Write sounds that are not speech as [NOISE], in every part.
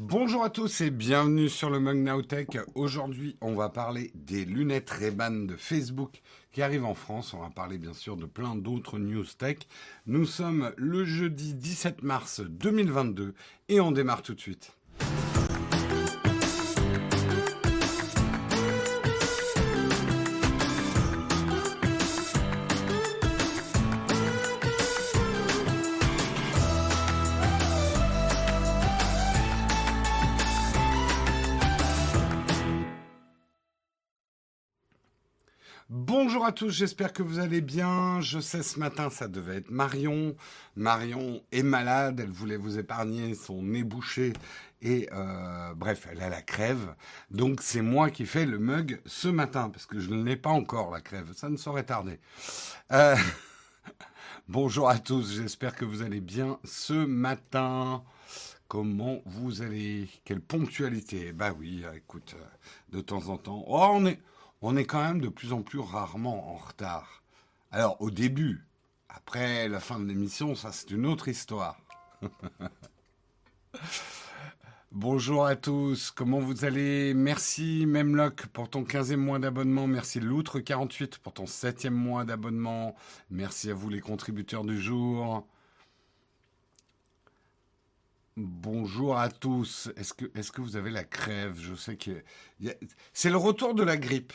Bonjour à tous et bienvenue sur le Mug Now Tech. Aujourd'hui, on va parler des lunettes Ray-Ban de Facebook qui arrivent en France. On va parler bien sûr de plein d'autres news tech. Nous sommes le jeudi 17 mars 2022 et on démarre tout de suite. À tous, j'espère que vous allez bien. Je sais ce matin, ça devait être Marion. Marion est malade, elle voulait vous épargner son nez bouché et euh, bref, elle a la crève. Donc c'est moi qui fais le mug ce matin parce que je ne l'ai pas encore la crève. Ça ne saurait tarder. Euh, [LAUGHS] bonjour à tous, j'espère que vous allez bien ce matin. Comment vous allez? Quelle ponctualité Bah oui, écoute, euh, de temps en temps. Oh, on est on est quand même de plus en plus rarement en retard. Alors au début, après la fin de l'émission, ça c'est une autre histoire. [LAUGHS] Bonjour à tous, comment vous allez? Merci Memlock pour ton 15e mois d'abonnement, merci Loutre48 pour ton 7e mois d'abonnement, merci à vous les contributeurs du jour. Bonjour à tous. Est-ce que, est que vous avez la crève? Je sais que c'est le retour de la grippe,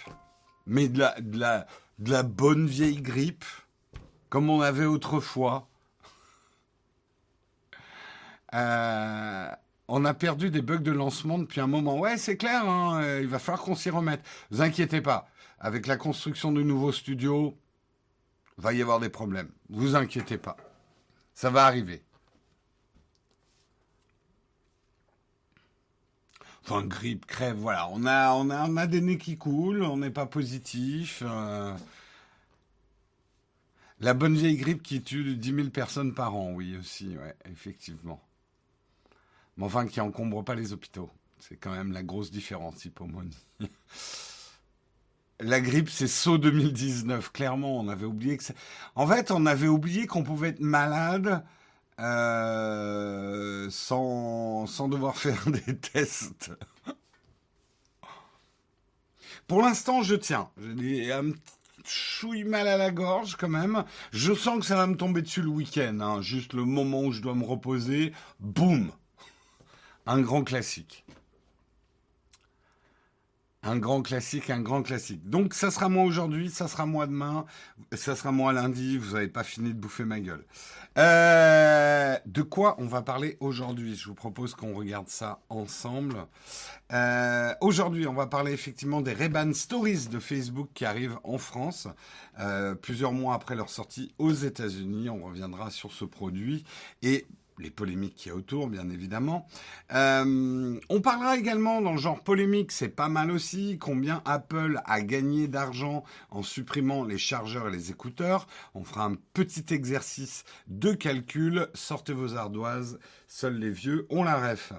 mais de la, de la, de la bonne vieille grippe, comme on avait autrefois. Euh, on a perdu des bugs de lancement depuis un moment. Ouais, c'est clair, hein, il va falloir qu'on s'y remette. Vous inquiétez pas, avec la construction du nouveau studio, va y avoir des problèmes. Vous inquiétez pas, ça va arriver. Enfin, grippe, crève, voilà. On a, on a, on a des nez qui coulent, on n'est pas positif. Euh. La bonne vieille grippe qui tue 10 000 personnes par an, oui, aussi, ouais, effectivement. Mais enfin, qui encombre pas les hôpitaux. C'est quand même la grosse différence, hypomonie. La grippe, c'est saut 2019. Clairement, on avait oublié que. En fait, on avait oublié qu'on pouvait être malade euh, sans, sans devoir faire [LAUGHS] des tests. Pour l'instant, je tiens. J'ai un chouille mal à la gorge quand même. Je sens que ça va me tomber dessus le week-end. Hein. Juste le moment où je dois me reposer. Boum Un grand classique. Un grand classique, un grand classique. Donc ça sera moi aujourd'hui, ça sera moi demain, ça sera moi lundi, vous n'avez pas fini de bouffer ma gueule. Euh, de quoi on va parler aujourd'hui? Je vous propose qu'on regarde ça ensemble. Euh, aujourd'hui, on va parler effectivement des Reban Stories de Facebook qui arrivent en France, euh, plusieurs mois après leur sortie aux États-Unis. On reviendra sur ce produit et les polémiques qu'il y a autour, bien évidemment. Euh, on parlera également dans le genre polémique, c'est pas mal aussi, combien Apple a gagné d'argent en supprimant les chargeurs et les écouteurs. On fera un petit exercice de calcul. Sortez vos ardoises, seuls les vieux ont la ref.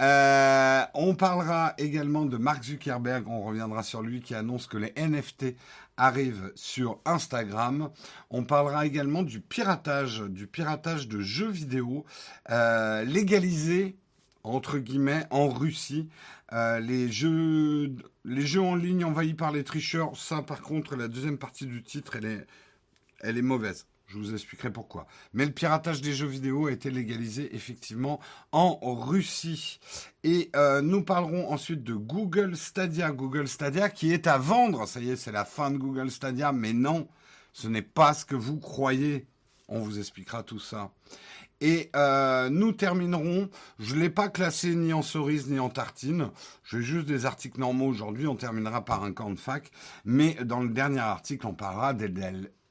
Euh, on parlera également de Mark Zuckerberg, on reviendra sur lui qui annonce que les NFT arrive sur Instagram. On parlera également du piratage, du piratage de jeux vidéo euh, légalisé entre guillemets en Russie. Euh, les jeux, les jeux en ligne envahis par les tricheurs. Ça, par contre, la deuxième partie du titre, elle est, elle est mauvaise. Je vous expliquerai pourquoi. Mais le piratage des jeux vidéo a été légalisé effectivement en Russie. Et euh, nous parlerons ensuite de Google Stadia. Google Stadia qui est à vendre. Ça y est, c'est la fin de Google Stadia. Mais non, ce n'est pas ce que vous croyez. On vous expliquera tout ça. Et euh, nous terminerons, je ne l'ai pas classé ni en cerise ni en tartine, j'ai juste des articles normaux aujourd'hui, on terminera par un camp de fac, mais dans le dernier article, on parlera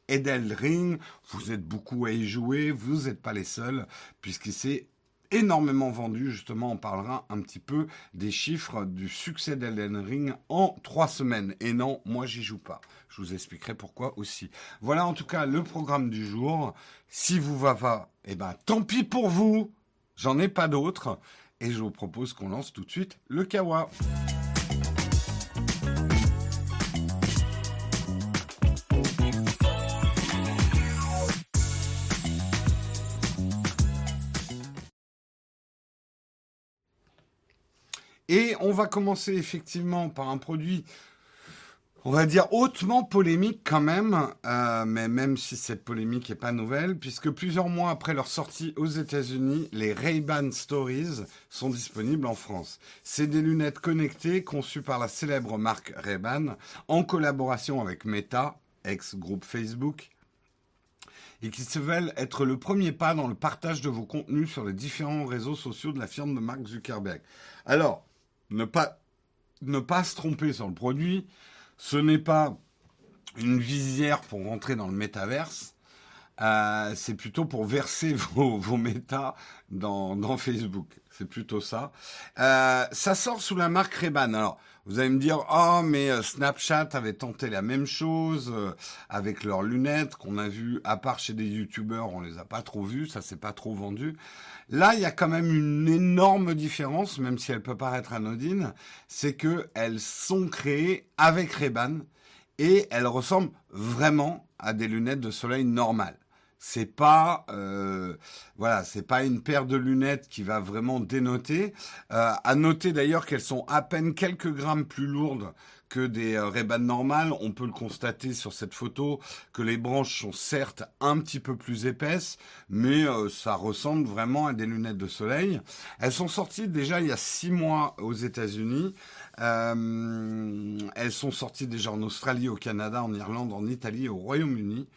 d'Edel Ring, vous êtes beaucoup à y jouer, vous n'êtes pas les seuls, puisqu'il s'est énormément vendu. Justement, on parlera un petit peu des chiffres du succès d'Elden Ring en trois semaines. Et non, moi, j'y joue pas. Je vous expliquerai pourquoi aussi. Voilà en tout cas le programme du jour. Si vous va pas, eh ben, tant pis pour vous. J'en ai pas d'autres. Et je vous propose qu'on lance tout de suite le Kawa. Et on va commencer effectivement par un produit on va dire hautement polémique quand même, euh, mais même si cette polémique n'est pas nouvelle, puisque plusieurs mois après leur sortie aux États-Unis, les Ray-Ban Stories sont disponibles en France. C'est des lunettes connectées conçues par la célèbre marque Ray-Ban en collaboration avec Meta, ex-groupe Facebook, et qui se veulent être le premier pas dans le partage de vos contenus sur les différents réseaux sociaux de la firme de Mark Zuckerberg. Alors, ne pas, ne pas se tromper sur le produit. Ce n'est pas une visière pour rentrer dans le métaverse. Euh, c'est plutôt pour verser [LAUGHS] vos, vos méta dans, Facebook. C'est plutôt ça. Euh, ça sort sous la marque Reban. Alors, vous allez me dire, oh, mais euh, Snapchat avait tenté la même chose avec leurs lunettes qu'on a vues, à part chez des YouTubeurs, on les a pas trop vues, ça s'est pas trop vendu. Là, il y a quand même une énorme différence, même si elle peut paraître anodine, c'est que elles sont créées avec Ray-Ban et elles ressemblent vraiment à des lunettes de soleil normales. C'est pas, euh, voilà, c'est pas une paire de lunettes qui va vraiment dénoter. Euh, à noter d'ailleurs qu'elles sont à peine quelques grammes plus lourdes que des euh, normales. On peut le constater sur cette photo que les branches sont certes un petit peu plus épaisses, mais euh, ça ressemble vraiment à des lunettes de soleil. Elles sont sorties déjà il y a six mois aux États-Unis. Euh, elles sont sorties déjà en Australie, au Canada, en Irlande, en Italie au Royaume-Uni.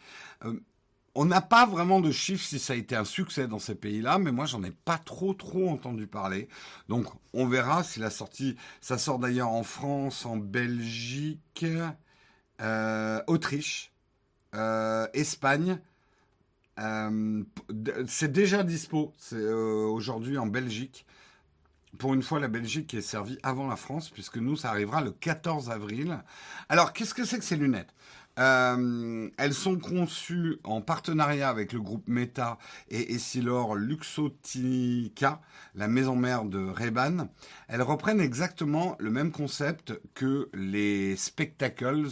On n'a pas vraiment de chiffres si ça a été un succès dans ces pays-là, mais moi j'en ai pas trop trop entendu parler. Donc on verra si la sortie, ça sort d'ailleurs en France, en Belgique, euh, Autriche, euh, Espagne. Euh, c'est déjà dispo. Aujourd'hui en Belgique. Pour une fois, la Belgique est servie avant la France, puisque nous, ça arrivera le 14 avril. Alors, qu'est-ce que c'est que ces lunettes? Euh, elles sont conçues en partenariat avec le groupe Meta et Essilor Luxottica, la maison mère de Ray-Ban. Elles reprennent exactement le même concept que les spectacles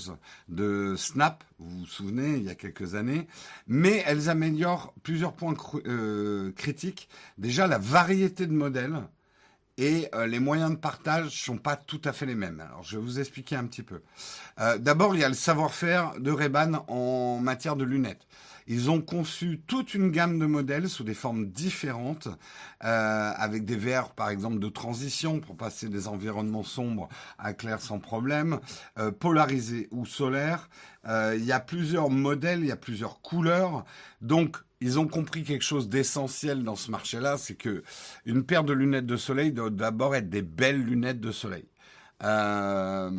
de Snap, vous vous souvenez, il y a quelques années, mais elles améliorent plusieurs points euh, critiques. Déjà, la variété de modèles et euh, les moyens de partage sont pas tout à fait les mêmes. Alors je vais vous expliquer un petit peu. Euh, d'abord, il y a le savoir-faire de Reban en matière de lunettes. Ils ont conçu toute une gamme de modèles sous des formes différentes, euh, avec des verres, par exemple, de transition pour passer des environnements sombres à clair sans problème, polarisés ou solaires. il y a plusieurs modèles, il y a plusieurs couleurs. Donc, ils ont compris quelque chose d'essentiel dans ce marché-là, c'est que une paire de lunettes de soleil doit d'abord être des belles lunettes de soleil. Euh,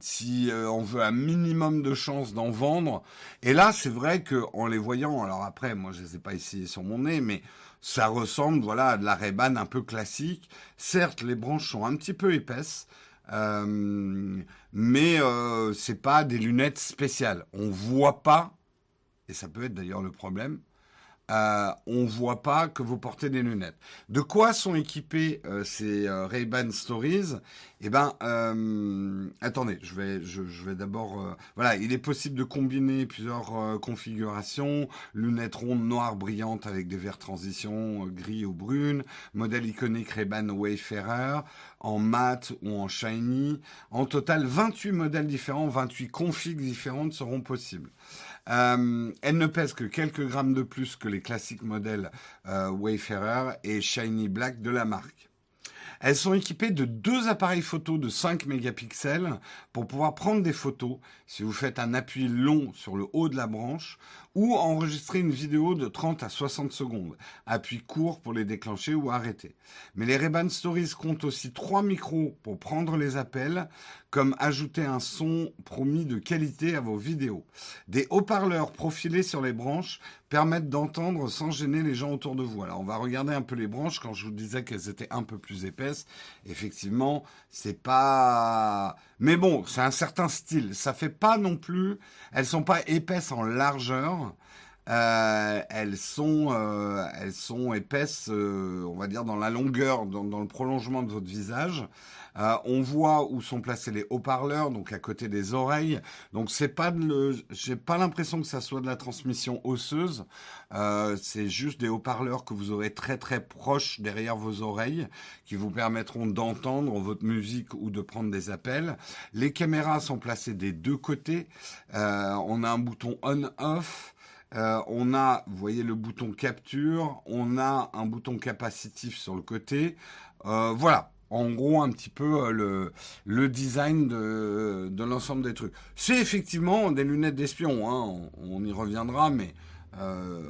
si euh, on veut un minimum de chance d'en vendre, et là c'est vrai que en les voyant, alors après moi je les ai pas ici sur mon nez, mais ça ressemble voilà à de la ray un peu classique. Certes les branches sont un petit peu épaisses, euh, mais euh, c'est pas des lunettes spéciales. On voit pas et ça peut être d'ailleurs le problème, euh, on voit pas que vous portez des lunettes. De quoi sont équipés euh, ces euh, Ray-Ban Stories? Eh ben, euh, attendez, je vais, je, vais d'abord, voilà, il est possible de combiner plusieurs configurations lunettes rondes noires brillantes avec des verres transition gris ou brunes, modèle iconique Ray-Ban Wayfarer en mat ou en shiny. En total, 28 modèles différents, 28 configs différentes seront possibles. Euh, elle ne pèse que quelques grammes de plus que les classiques modèles euh, Wayfarer et Shiny Black de la marque. Elles sont équipées de deux appareils photo de 5 mégapixels pour pouvoir prendre des photos si vous faites un appui long sur le haut de la branche ou enregistrer une vidéo de 30 à 60 secondes, appui court pour les déclencher ou arrêter. Mais les Reban Stories comptent aussi trois micros pour prendre les appels, comme ajouter un son promis de qualité à vos vidéos. Des haut-parleurs profilés sur les branches permettent d'entendre sans gêner les gens autour de vous. Alors on va regarder un peu les branches quand je vous disais qu'elles étaient un peu plus épaisses. Effectivement, c'est pas mais bon, c'est un certain style. Ça fait pas non plus. Elles sont pas épaisses en largeur. Euh, elles sont, euh, elles sont épaisses, euh, on va dire dans la longueur, dans, le prolongement de votre visage. Euh, on voit où sont placés les haut-parleurs, donc à côté des oreilles. Donc c'est pas de j'ai pas l'impression que ça soit de la transmission osseuse. Euh, c'est juste des haut-parleurs que vous aurez très très proches derrière vos oreilles, qui vous permettront d'entendre votre musique ou de prendre des appels. Les caméras sont placées des deux côtés. Euh, on a un bouton on/off. Euh, on a, vous voyez le bouton capture, on a un bouton capacitif sur le côté. Euh, voilà, en gros un petit peu le, le design de, l'ensemble des trucs. C'est effectivement des lunettes d'espion, hein, on, y reviendra, mais euh,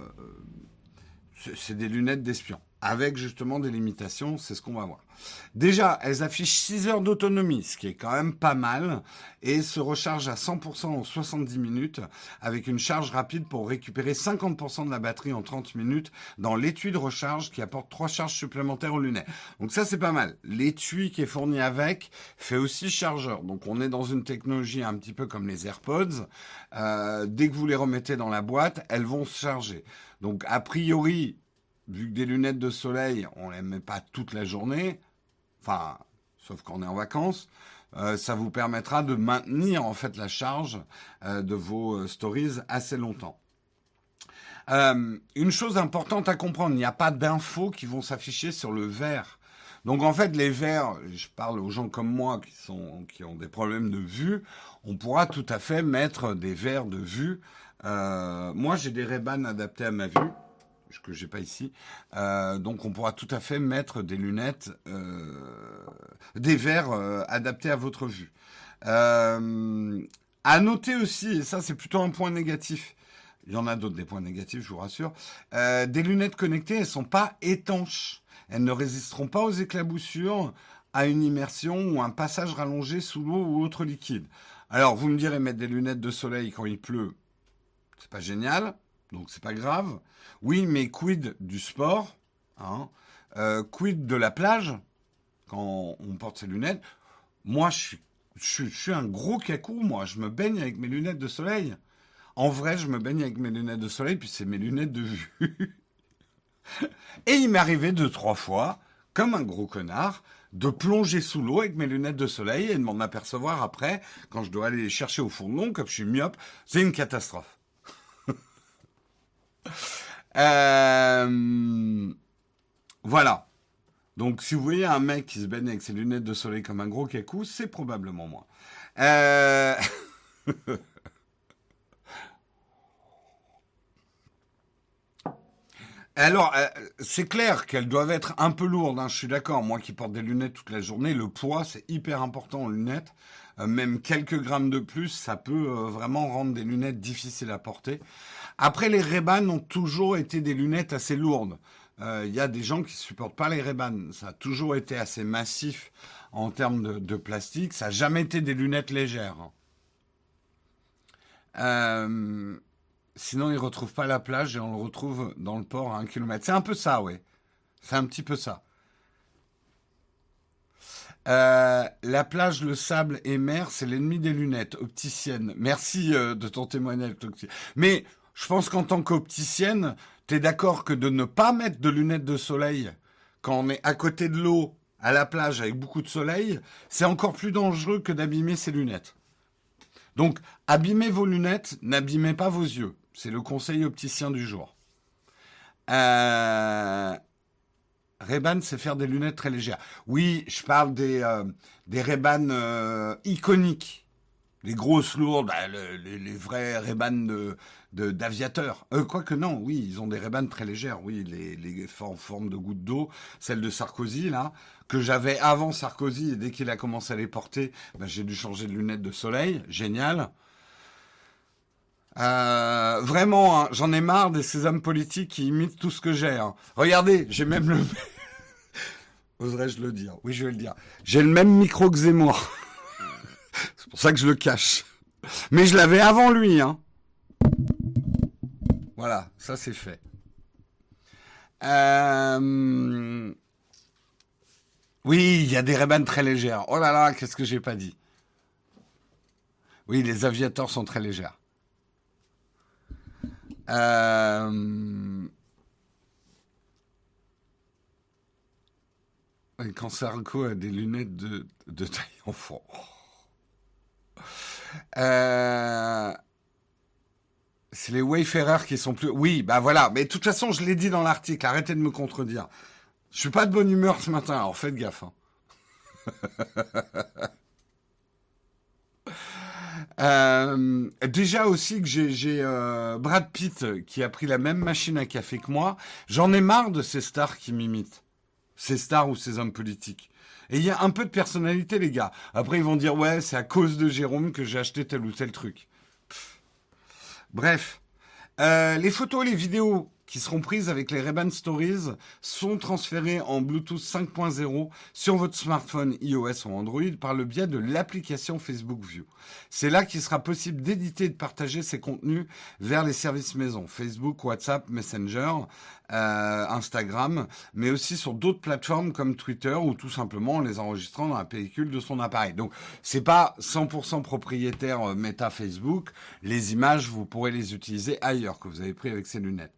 c'est des lunettes d'espion avec justement des limitations, c'est ce qu'on va voir. Déjà, elles affichent 6 heures d'autonomie, ce qui est quand même pas mal, et se rechargent à 100% en 70 minutes, avec une charge rapide pour récupérer 50% de la batterie en 30 minutes dans l'étui de recharge qui apporte 3 charges supplémentaires aux lunettes. Donc ça, c'est pas mal. L'étui qui est fourni avec fait aussi chargeur. Donc on est dans une technologie un petit peu comme les AirPods. Euh, dès que vous les remettez dans la boîte, elles vont se charger. Donc a priori, vu que des lunettes de soleil, on les met pas toute la journée, enfin, sauf quand on est en vacances, euh, ça vous permettra de maintenir en fait la charge euh, de vos euh, stories assez longtemps. Une chose importante à comprendre, il n'y a pas d'infos qui vont s'afficher sur le verre. Donc en fait, les verres, je parle aux gens comme moi qui sont qui ont des problèmes de vue, on pourra tout à fait mettre des verres de vue. Moi, j'ai des ray adaptés à ma vue que j'ai pas ici. Euh, donc on pourra tout à fait mettre des lunettes, euh, des verres euh, adaptés à votre vue. À noter aussi, et ça c'est plutôt un point négatif. Il y en a d'autres des points négatifs, je vous rassure. Des lunettes connectées, elles sont pas étanches. Elles ne résisteront pas aux éclaboussures, à une immersion ou un passage rallongé sous l'eau ou autre liquide. Alors vous me direz mettre des lunettes de soleil quand il pleut, c'est pas génial donc c'est pas grave. Oui, mais quid du sport hein euh, Quid de la plage quand on porte ses lunettes? Moi, je suis, un gros cacou, moi. Je me baigne avec mes lunettes de soleil. En vrai, je me baigne avec mes lunettes de soleil, puis c'est mes lunettes de vue. [LAUGHS] Et il m'est arrivé deux, trois fois, comme un gros connard, de plonger sous l'eau avec mes lunettes de soleil et de m'en apercevoir après, quand je dois aller les chercher au l'eau, comme je suis myope. C'est une catastrophe. [LAUGHS] Euh, voilà. Donc, si vous voyez un mec qui se baigne avec ses lunettes de soleil comme un gros cacou, c'est probablement moi. Euh... [LAUGHS] Alors, euh, c'est clair qu'elles doivent être un peu lourdes, hein, je suis d'accord. Moi qui porte des lunettes toute la journée, le poids, c'est hyper important en lunettes. Euh, même quelques grammes de plus, ça peut euh, vraiment rendre des lunettes difficiles à porter. Après, les ray ont toujours été des lunettes assez lourdes. Il euh, y a des gens qui supportent pas les ray Ça a toujours été assez massif en termes de, plastique. Ça n'a jamais été des lunettes légères. Sinon, ils retrouvent pas la plage et on le retrouve dans le port à un kilomètre. C'est un peu ça, ouais. C'est un petit peu ça. Euh, la plage, le sable et mer, c'est l'ennemi des lunettes. Opticienne. Merci euh, de ton témoignage. Mais je pense qu'en tant qu'opticienne, tu es d'accord que de ne pas mettre de lunettes de soleil quand on est à côté de l'eau, à la plage, avec beaucoup de soleil, c'est encore plus dangereux que d'abîmer ses lunettes. Donc, abîmez vos lunettes, n'abîmez pas vos yeux. C'est le conseil opticien du jour. Euh, Reban, c'est faire des lunettes très légères. Oui, je parle des, euh, des Reban euh, iconiques. Les grosses lourdes, bah, le, les, vrais Reban de, de, d'aviateurs. Euh, Quoique non, oui, ils ont des Reban très légères. Oui, les, les en forme de gouttes d'eau. Celle de Sarkozy, là, que j'avais avant Sarkozy, et dès qu'il a commencé à les porter, bah, j'ai dû changer de lunettes de soleil. Génial. Euh, vraiment, hein, j'en ai marre de ces hommes politiques qui imitent tout ce que j'ai. Hein. Regardez, j'ai même le... [LAUGHS] Oserais-je le dire? Oui, je vais le dire. J'ai le même micro que Zemmour. [LAUGHS] C'est pour ça que je le cache. Mais je l'avais avant lui. Hein. Voilà, ça c'est fait. Euh... Oui, il y a des rébanes très légères. Oh là là, qu'est-ce que j'ai pas dit? Oui, les aviateurs sont très légères. Euh... Quand Sarko a des lunettes de, de taille enfant. Euh... C'est les Wayfarers qui sont plus. Oui, bah voilà. Mais de toute façon, je l'ai dit dans l'article. Arrêtez de me contredire. Je suis pas de bonne humeur ce matin, alors faites gaffe. Hein. [LAUGHS] Euh, déjà aussi que j'ai euh, Brad Pitt qui a pris la même machine à café que moi. J'en ai marre de ces stars qui m'imitent. Ces stars ou ces hommes politiques. Et il y a un peu de personnalité, les gars. Après, ils vont dire, ouais, c'est à cause de Jérôme que j'ai acheté tel ou tel truc. Bref. Euh, les photos les vidéos qui seront prises avec les Ray-Ban Stories sont transférées en Bluetooth 5.0 sur votre smartphone iOS ou Android par le biais de l'application Facebook View. C'est là qu'il sera possible d'éditer et de partager ces contenus vers les services maison, Facebook, WhatsApp, Messenger, euh, Instagram, mais aussi sur d'autres plateformes comme Twitter ou tout simplement en les enregistrant dans la pellicule de son appareil. Donc c'est pas 100% propriétaire euh, Meta Facebook. Les images, vous pourrez les utiliser ailleurs que vous avez pris avec ces lunettes.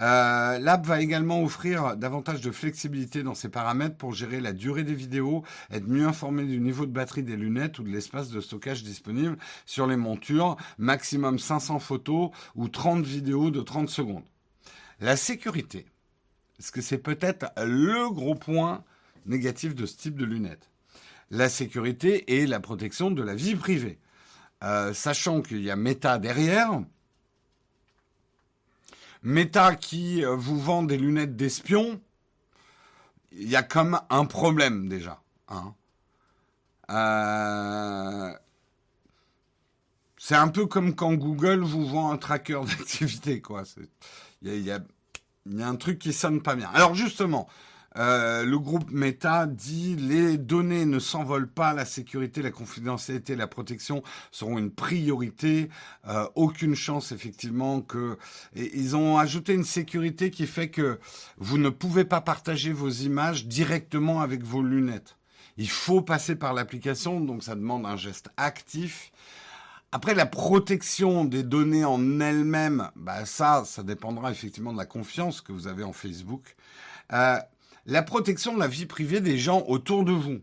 Euh, L'app va également offrir davantage de flexibilité dans ses paramètres pour gérer la durée des vidéos, être mieux informé du niveau de batterie des lunettes ou de l'espace de stockage disponible sur les montures, maximum 500 photos ou 30 vidéos de 30 secondes. La sécurité, parce que c'est peut-être le gros point négatif de ce type de lunettes? La sécurité et la protection de la vie privée. Euh, sachant qu'il y a Meta derrière, Meta qui euh, vous vend des lunettes d'espion, il y a comme un problème déjà. Hein. Euh, c'est un peu comme quand Google vous vend un tracker [LAUGHS] d'activité, quoi. Il y a, y a, un truc qui sonne pas bien. Alors justement, euh, le groupe Meta dit les données ne s'envolent pas, la sécurité, la confidentialité, la protection seront une priorité. Euh, aucune chance effectivement que et ils ont ajouté une sécurité qui fait que vous ne pouvez pas partager vos images directement avec vos lunettes. Il faut passer par l'application, donc ça demande un geste actif. Après, la protection des données en elles-mêmes, bah ça, ça dépendra effectivement de la confiance que vous avez en Facebook. Euh, la protection de la vie privée des gens autour de vous.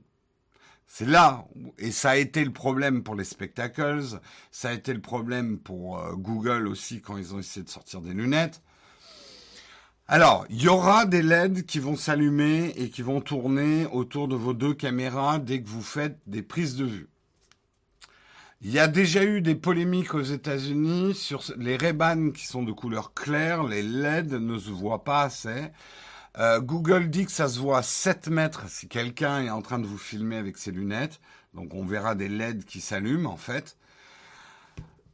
C'est là, et ça a été le problème pour les spectacles, ça a été le problème pour euh, Google aussi quand ils ont essayé de sortir des lunettes. Alors, il y aura des LED qui vont s'allumer et qui vont tourner autour de vos deux caméras dès que vous faites des prises de vue. Il y a déjà eu des polémiques aux États-Unis sur les ray qui sont de couleur claire, les LED ne se voient pas assez. Euh, Google dit que ça se voit à 7 mètres si quelqu'un est en train de vous filmer avec ses lunettes. Donc on verra des LED qui s'allument en fait.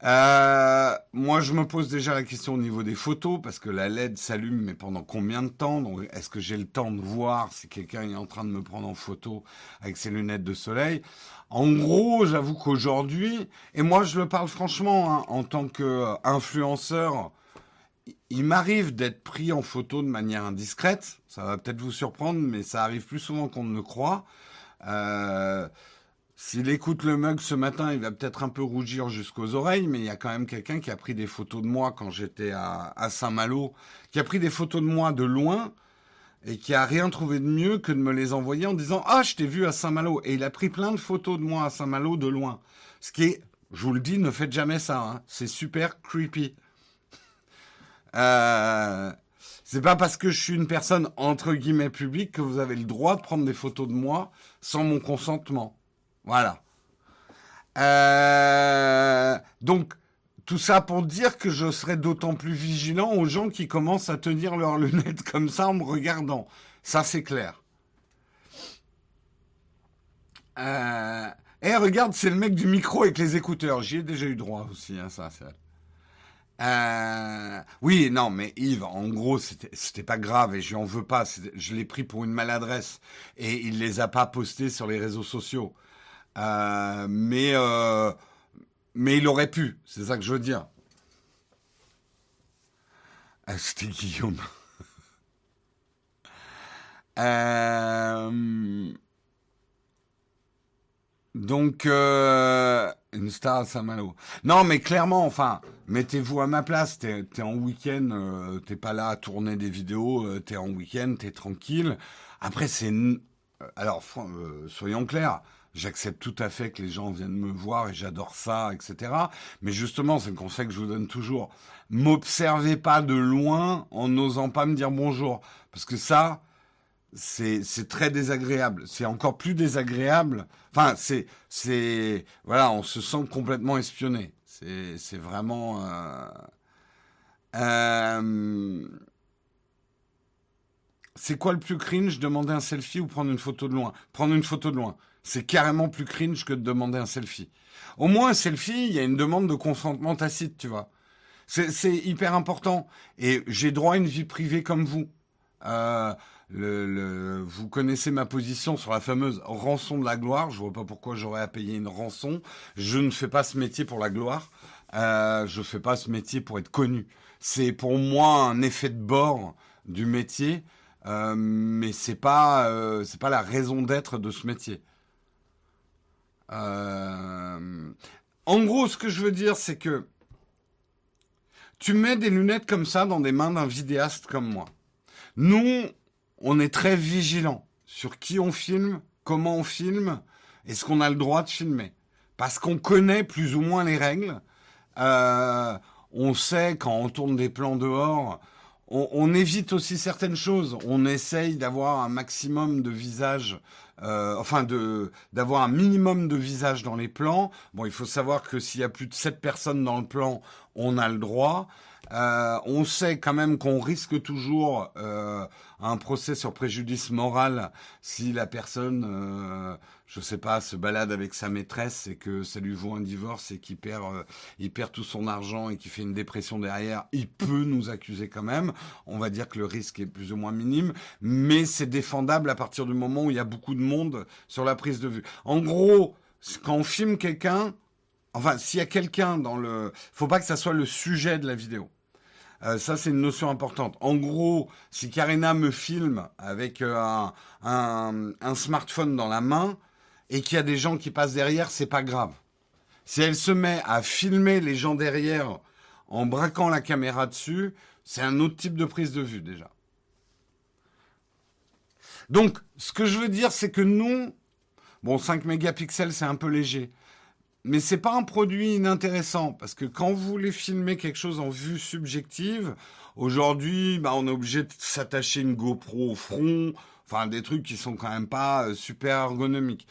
Euh, moi, je me pose déjà la question au niveau des photos, parce que la LED s'allume, mais pendant combien de temps? Donc, est-ce que j'ai le temps de voir si quelqu'un est en train de me prendre en photo avec ses lunettes de soleil? En gros, j'avoue qu'aujourd'hui, et moi, je le parle franchement, hein, en tant qu'influenceur, il m'arrive d'être pris en photo de manière indiscrète. Ça va peut-être vous surprendre, mais ça arrive plus souvent qu'on ne le croit. Euh, s'il écoute le mug ce matin, il va peut-être un peu rougir jusqu'aux oreilles, mais il y a quand même quelqu'un qui a pris des photos de moi quand j'étais à, Saint-Malo, qui a pris des photos de moi de loin et qui a rien trouvé de mieux que de me les envoyer en disant ah je t'ai vu à Saint-Malo et il a pris plein de photos de moi à Saint-Malo de loin. Ce qui est, je vous le dis, ne faites jamais ça. Hein. C'est super creepy. Euh, c'est pas parce que je suis une personne entre guillemets publique que vous avez le droit de prendre des photos de moi sans mon consentement. Voilà. Euh, donc tout ça pour dire que je serai d'autant plus vigilant aux gens qui commencent à tenir leurs lunettes [LAUGHS] comme ça en me regardant. Ça c'est clair. Euh, eh regarde, c'est le mec du micro avec les écouteurs. J'y ai déjà eu droit aussi, hein, ça. C'est... Euh, oui, non, mais Yves, en gros, c'était pas grave et je en veux pas. Je l'ai pris pour une maladresse et il les a pas postés sur les réseaux sociaux. Euh, mais euh, mais il aurait pu. C'est ça que je veux dire. C'était Guillaume. [LAUGHS] euh, donc, euh, Une star à Saint-Malo. Non, mais clairement, enfin, mettez-vous à ma place. T'es es en week-end, euh, t'es pas là à tourner des vidéos, euh, t'es en week-end, t'es tranquille. Après, c'est... Euh, alors, soyons clairs, j'accepte tout à fait que les gens viennent me voir et j'adore ça, etc. Mais justement, c'est le conseil que je vous donne toujours. M'observez pas de loin en n'osant pas me dire bonjour. Parce que ça, c'est très désagréable. C'est encore plus désagréable. Enfin, c'est c'est voilà, on se sent complètement espionné. C'est vraiment. Euh, euh, c'est quoi le plus cringe Demander un selfie ou prendre une photo de loin? Prendre une photo de loin. C'est carrément plus cringe que de demander un selfie. Au moins un selfie, il y a une demande de consentement tacite, tu vois. C'est hyper important. Et j'ai droit à une vie privée comme vous. Euh, vous connaissez ma position sur la fameuse rançon de la gloire. Je vois pas pourquoi j'aurais à payer une rançon. Je ne fais pas ce métier pour la gloire. Euh, je fais pas ce métier pour être connu. C'est pour moi un effet de bord du métier, euh, mais c'est pas euh, c'est pas la raison d'être de ce métier. Euh, en gros, ce que je veux dire, c'est que tu mets des lunettes comme ça dans des mains d'un vidéaste comme moi. Nous, on est très vigilant sur qui on filme, comment on filme, est-ce qu'on a le droit de filmer. Parce qu'on connaît plus ou moins les règles. Euh, on sait quand on tourne des plans dehors, on, évite aussi certaines choses. On essaye d'avoir un maximum de visages, euh, enfin de d'avoir un minimum de visages dans les plans. Bon, il faut savoir que s'il y a plus de sept personnes dans le plan, on a le droit. Euh, on sait quand même qu'on risque toujours euh, un procès sur préjudice moral si la personne, euh, je sais pas, se balade avec sa maîtresse et que ça lui vaut un divorce et qu'il perd, euh, il perd tout son argent et qu'il fait une dépression derrière, il peut nous accuser quand même. On va dire que le risque est plus ou moins minime, mais c'est défendable à partir du moment où il y a beaucoup de monde sur la prise de vue. En gros, quand on filme quelqu'un, enfin, s'il y a quelqu'un dans le, faut pas que ça soit le sujet de la vidéo. Euh, ça, c'est une notion importante. En gros, si Karina me filme avec euh, un, smartphone dans la main et qu'il y a des gens qui passent derrière, c'est pas grave. Si elle se met à filmer les gens derrière en braquant la caméra dessus, c'est un autre type de prise de vue déjà. Donc, ce que je veux dire, c'est que nous, bon, 5 mégapixels, c'est un peu léger mais c'est pas un produit inintéressant parce que quand vous voulez filmer quelque chose en vue subjective, aujourd'hui, bah, on est obligé de s'attacher une GoPro au front, enfin des trucs qui sont quand même pas euh, super ergonomiques.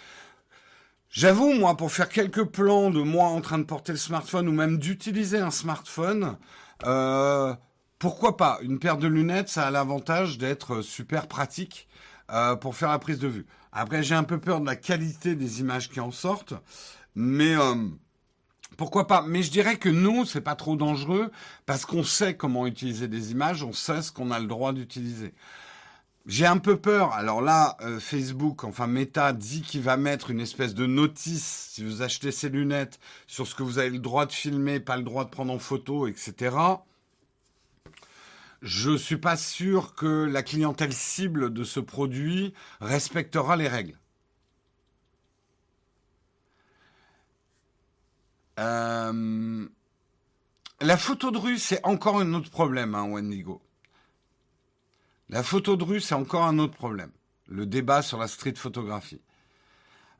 J'avoue, moi, pour faire quelques plans de moi en train de porter le smartphone ou même d'utiliser un smartphone, euh, pourquoi pas? Une paire de lunettes, ça a l'avantage d'être super pratique euh, pour faire la prise de vue. Après, j'ai un peu peur de la qualité des images qui en sortent. Mais euh, pourquoi pas? Mais je dirais que nous, c'est pas trop dangereux parce qu'on sait comment utiliser des images, on sait ce qu'on a le droit d'utiliser. J'ai un peu peur. Alors là, euh, Facebook, enfin Meta, dit qu'il va mettre une espèce de notice si vous achetez ces lunettes sur ce que vous avez le droit de filmer, pas le droit de prendre en photo, etc. Je suis pas sûr que la clientèle cible de ce produit respectera les règles. Euh, la photo de rue, c'est encore un autre problème, hein, Wendigo. La photo de rue, c'est encore un autre problème. Le débat sur la street photographie.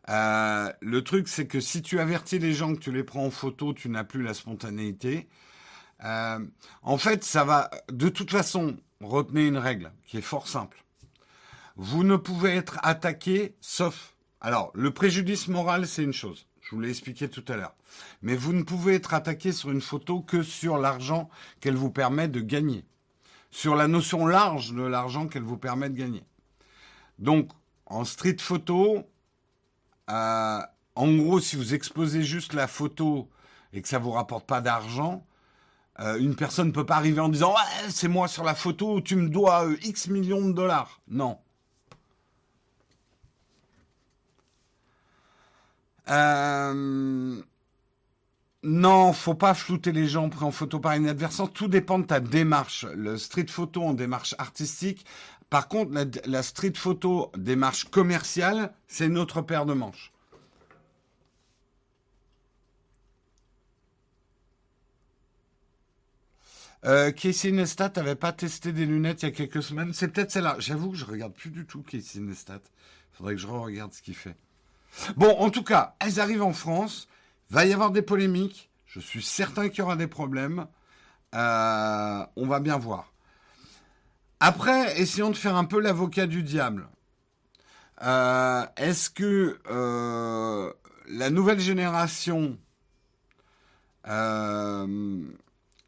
Euh, le truc, c'est que si tu avertis les gens que tu les prends en photo, tu n'as plus la spontanéité. Euh, en fait, ça va. De toute façon, retenez une règle qui est fort simple. Vous ne pouvez être attaqué sauf. Alors, le préjudice moral, c'est une chose. Je vous l'ai expliqué tout à l'heure. Mais vous ne pouvez être attaqué sur une photo que sur l'argent qu'elle vous permet de gagner. Sur la notion large de l'argent qu'elle vous permet de gagner. Donc, en street photo, euh, en gros, si vous exposez juste la photo et que ça vous rapporte pas d'argent, euh, une personne ne peut pas arriver en disant c'est moi sur la photo, tu me dois euh, X millions de dollars. Non. Euh... Non, faut pas flouter les gens pris en photo par inadvertance. Tout dépend de ta démarche. Le street photo en démarche artistique. Par contre, la, street photo démarche commerciale, c'est notre paire de manches. Euh, Casey Nestat n'avait pas testé des lunettes il y a quelques semaines. C'est peut-être celle-là. J'avoue que je regarde plus du tout Casey Nestat. Il Faudrait que je re-regarde ce qu'il fait. Bon, en tout cas, elles arrivent en France. Va y avoir des polémiques. Je suis certain qu'il y aura des problèmes. Euh, on va bien voir. Après, essayons de faire un peu l'avocat du diable. Euh, est-ce que euh, la nouvelle génération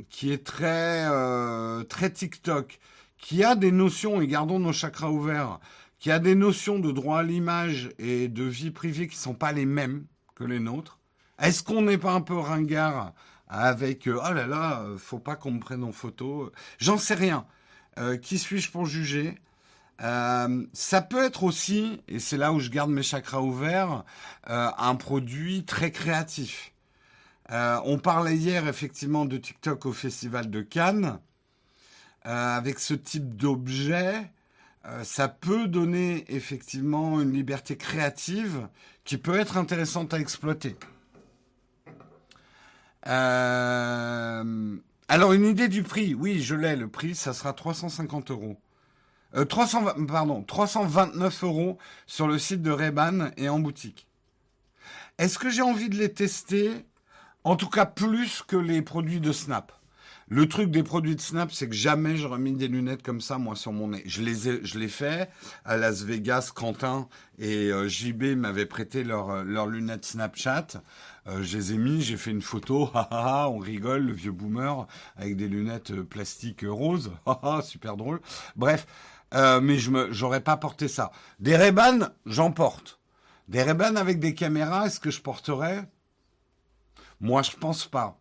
qui est très, très TikTok, qui a des notions, et gardons nos chakras ouverts, qui a des notions de droit à l'image et de vie privée qui ne sont pas les mêmes que les nôtres, est-ce qu'on n'est pas un peu ringard avec oh là là, faut pas qu'on me prenne en photo J'en sais rien. Euh, qui suis-je pour juger? Euh, ça peut être aussi, et c'est là où je garde mes chakras ouverts, euh, un produit très créatif. on parlait hier effectivement de TikTok au Festival de Cannes. avec ce type d'objet, ça peut donner effectivement une liberté créative qui peut être intéressante à exploiter. Euh, alors, une idée du prix. Oui, je l'ai. Le prix, ça sera 350 euros. Euh, 300, pardon, 329 euros sur le site de Reban et en boutique. Est-ce que j'ai envie de les tester? En tout cas, plus que les produits de Snap. Le truc des produits de Snap, c'est que jamais j'aurais mis des lunettes comme ça, moi, sur mon nez. Je les ai, je l'ai fait à Las Vegas. Quentin et euh, JB m'avaient prêté leurs leurs lunettes Snapchat. Euh, je les ai mis, j'ai fait une photo, [LAUGHS] on rigole, le vieux boomer avec des lunettes euh, plastiques roses, [LAUGHS] super drôle. Bref, euh, mais je me, j'aurais pas porté ça. Des ray j'en porte. Des ray avec des caméras, est-ce que je porterais? Moi, je pense pas.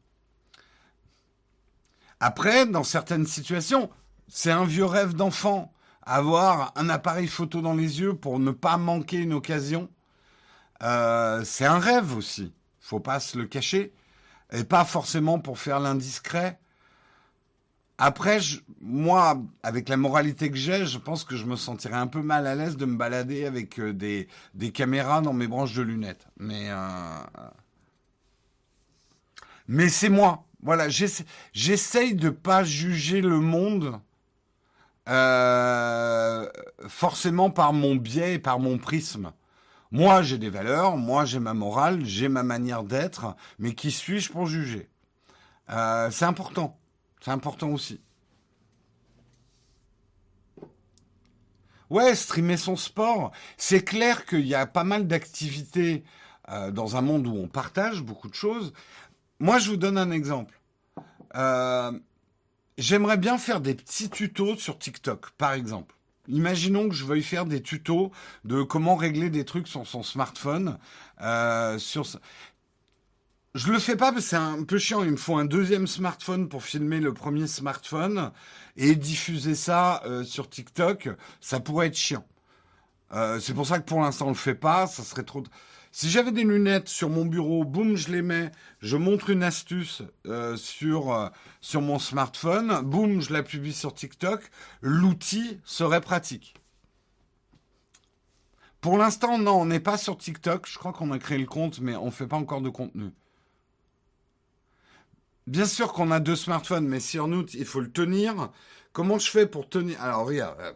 Après, dans certaines situations, c'est un vieux rêve d'enfant. Avoir un appareil photo dans les yeux pour ne pas manquer une occasion, c'est un rêve aussi faut pas se le cacher, et pas forcément pour faire l'indiscret. Après, moi, avec la moralité que j'ai, je pense que je me sentirais un peu mal à l'aise de me balader avec euh, des, caméras dans mes branches de lunettes. Mais, euh, mais c'est moi. Voilà, j'essaye de pas juger le monde euh, forcément par mon biais et par mon prisme. Moi, j'ai des valeurs, moi, j'ai ma morale, j'ai ma manière d'être, mais qui suis-je pour juger? Euh, C'est important. C'est important aussi. Ouais, streamer son sport. C'est clair qu'il y a pas mal d'activités euh, dans un monde où on partage beaucoup de choses. Moi, je vous donne un exemple. Euh, j'aimerais bien faire des petits tutos sur TikTok, par exemple. Imaginons que je veuille faire des tutos de comment régler des trucs sur son smartphone. Euh, sur... Je le fais pas parce que c'est un peu chiant. Il me faut un deuxième smartphone pour filmer le premier smartphone et diffuser ça euh, sur TikTok. Ça pourrait être chiant. Euh, c'est pour ça que pour l'instant on le fait pas. Ça serait trop. Si j'avais des lunettes sur mon bureau, boum, je les mets, je montre une astuce euh, sur, euh, sur mon smartphone, boum, je la publie sur TikTok, l'outil serait pratique. Pour l'instant, non, on n'est pas sur TikTok. Je crois qu'on a créé le compte, mais on ne fait pas encore de contenu. Bien sûr qu'on a deux smartphones, mais si en août, il faut le tenir. Comment je fais pour tenir? Alors, regarde, euh,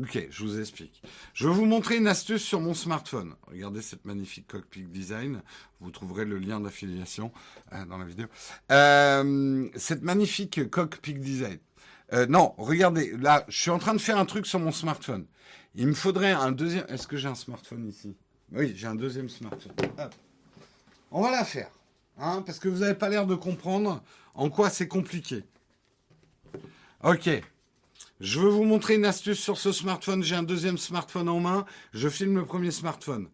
Ok, je vous explique. Je vais vous montrer une astuce sur mon smartphone. Regardez cette magnifique cockpit design. Vous trouverez le lien d'affiliation euh, dans la vidéo. Euh, cette magnifique cockpit design. Euh, non, regardez, là, je suis en train de faire un truc sur mon smartphone. Il me faudrait un deuxième. Est-ce que j'ai un smartphone ici? Oui, j'ai un deuxième smartphone. On va la faire, hein, parce que vous n'avez pas l'air de comprendre en quoi c'est compliqué. Ok, je veux vous montrer une astuce sur ce smartphone. J'ai un deuxième smartphone en main. Je filme le premier smartphone.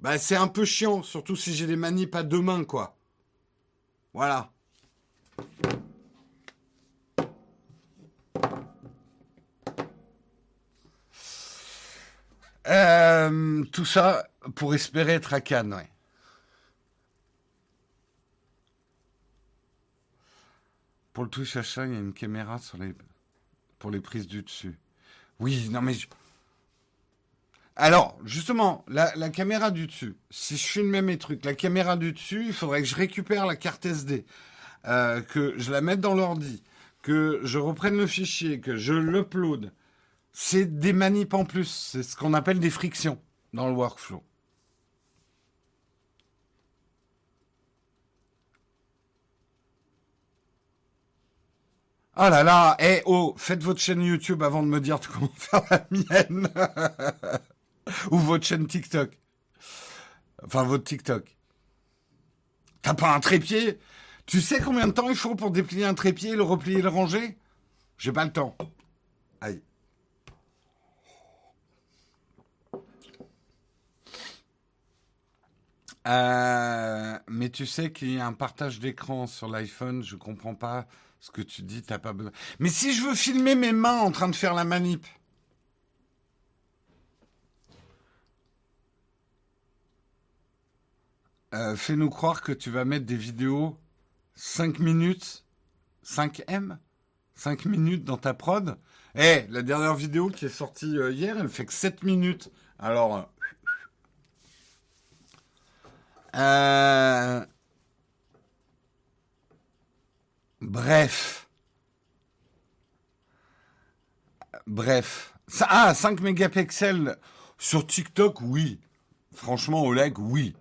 Bah, c'est un peu chiant, surtout si j'ai les manips à deux mains, quoi. Voilà. Euh, tout ça pour espérer être à Cannes. Pour le touche achat, il y a une caméra sur les pour les prises du dessus. Oui, non mais... Alors, justement, la, caméra du dessus, si je filmais mes trucs, la caméra du dessus, il faudrait que je récupère la carte SD. euh, que je la mette dans l'ordi, que je reprenne le fichier, que je l'upload, c'est des manips en plus. C'est ce qu'on appelle des frictions dans le workflow. Oh là là, eh oh, faites votre chaîne YouTube avant de me dire comment [LAUGHS] faire la mienne. [LAUGHS] Ou votre chaîne TikTok. Enfin, votre TikTok. T'as pas un trépied? Tu sais combien de temps il faut pour déplier un trépied, le replier le ranger? J'ai pas le temps. Aïe. Euh, mais tu sais qu'il y a un partage d'écran sur l'iPhone, je comprends pas ce que tu dis, t'as pas besoin. Mais si je veux filmer mes mains en train de faire la manip, euh, fais-nous croire que tu vas mettre des vidéos 5 minutes, 5M, 5 minutes dans ta prod. Eh, la dernière vidéo qui est sortie euh, hier, elle fait que 7 minutes. Alors, euh, bref. Bref. Ah, 5 mégapixels sur TikTok, oui. Franchement, Oleg, oui.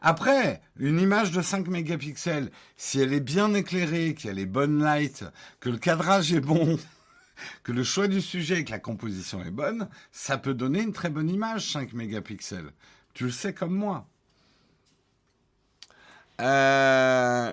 Après, une image de 5 mégapixels, si elle est bien éclairée, qu'elle est bonne light, que le cadrage est bon, [LAUGHS] que le choix du sujet et que la composition est bonne, ça peut donner une très bonne image, 5 mégapixels. Tu le sais comme moi. Euh,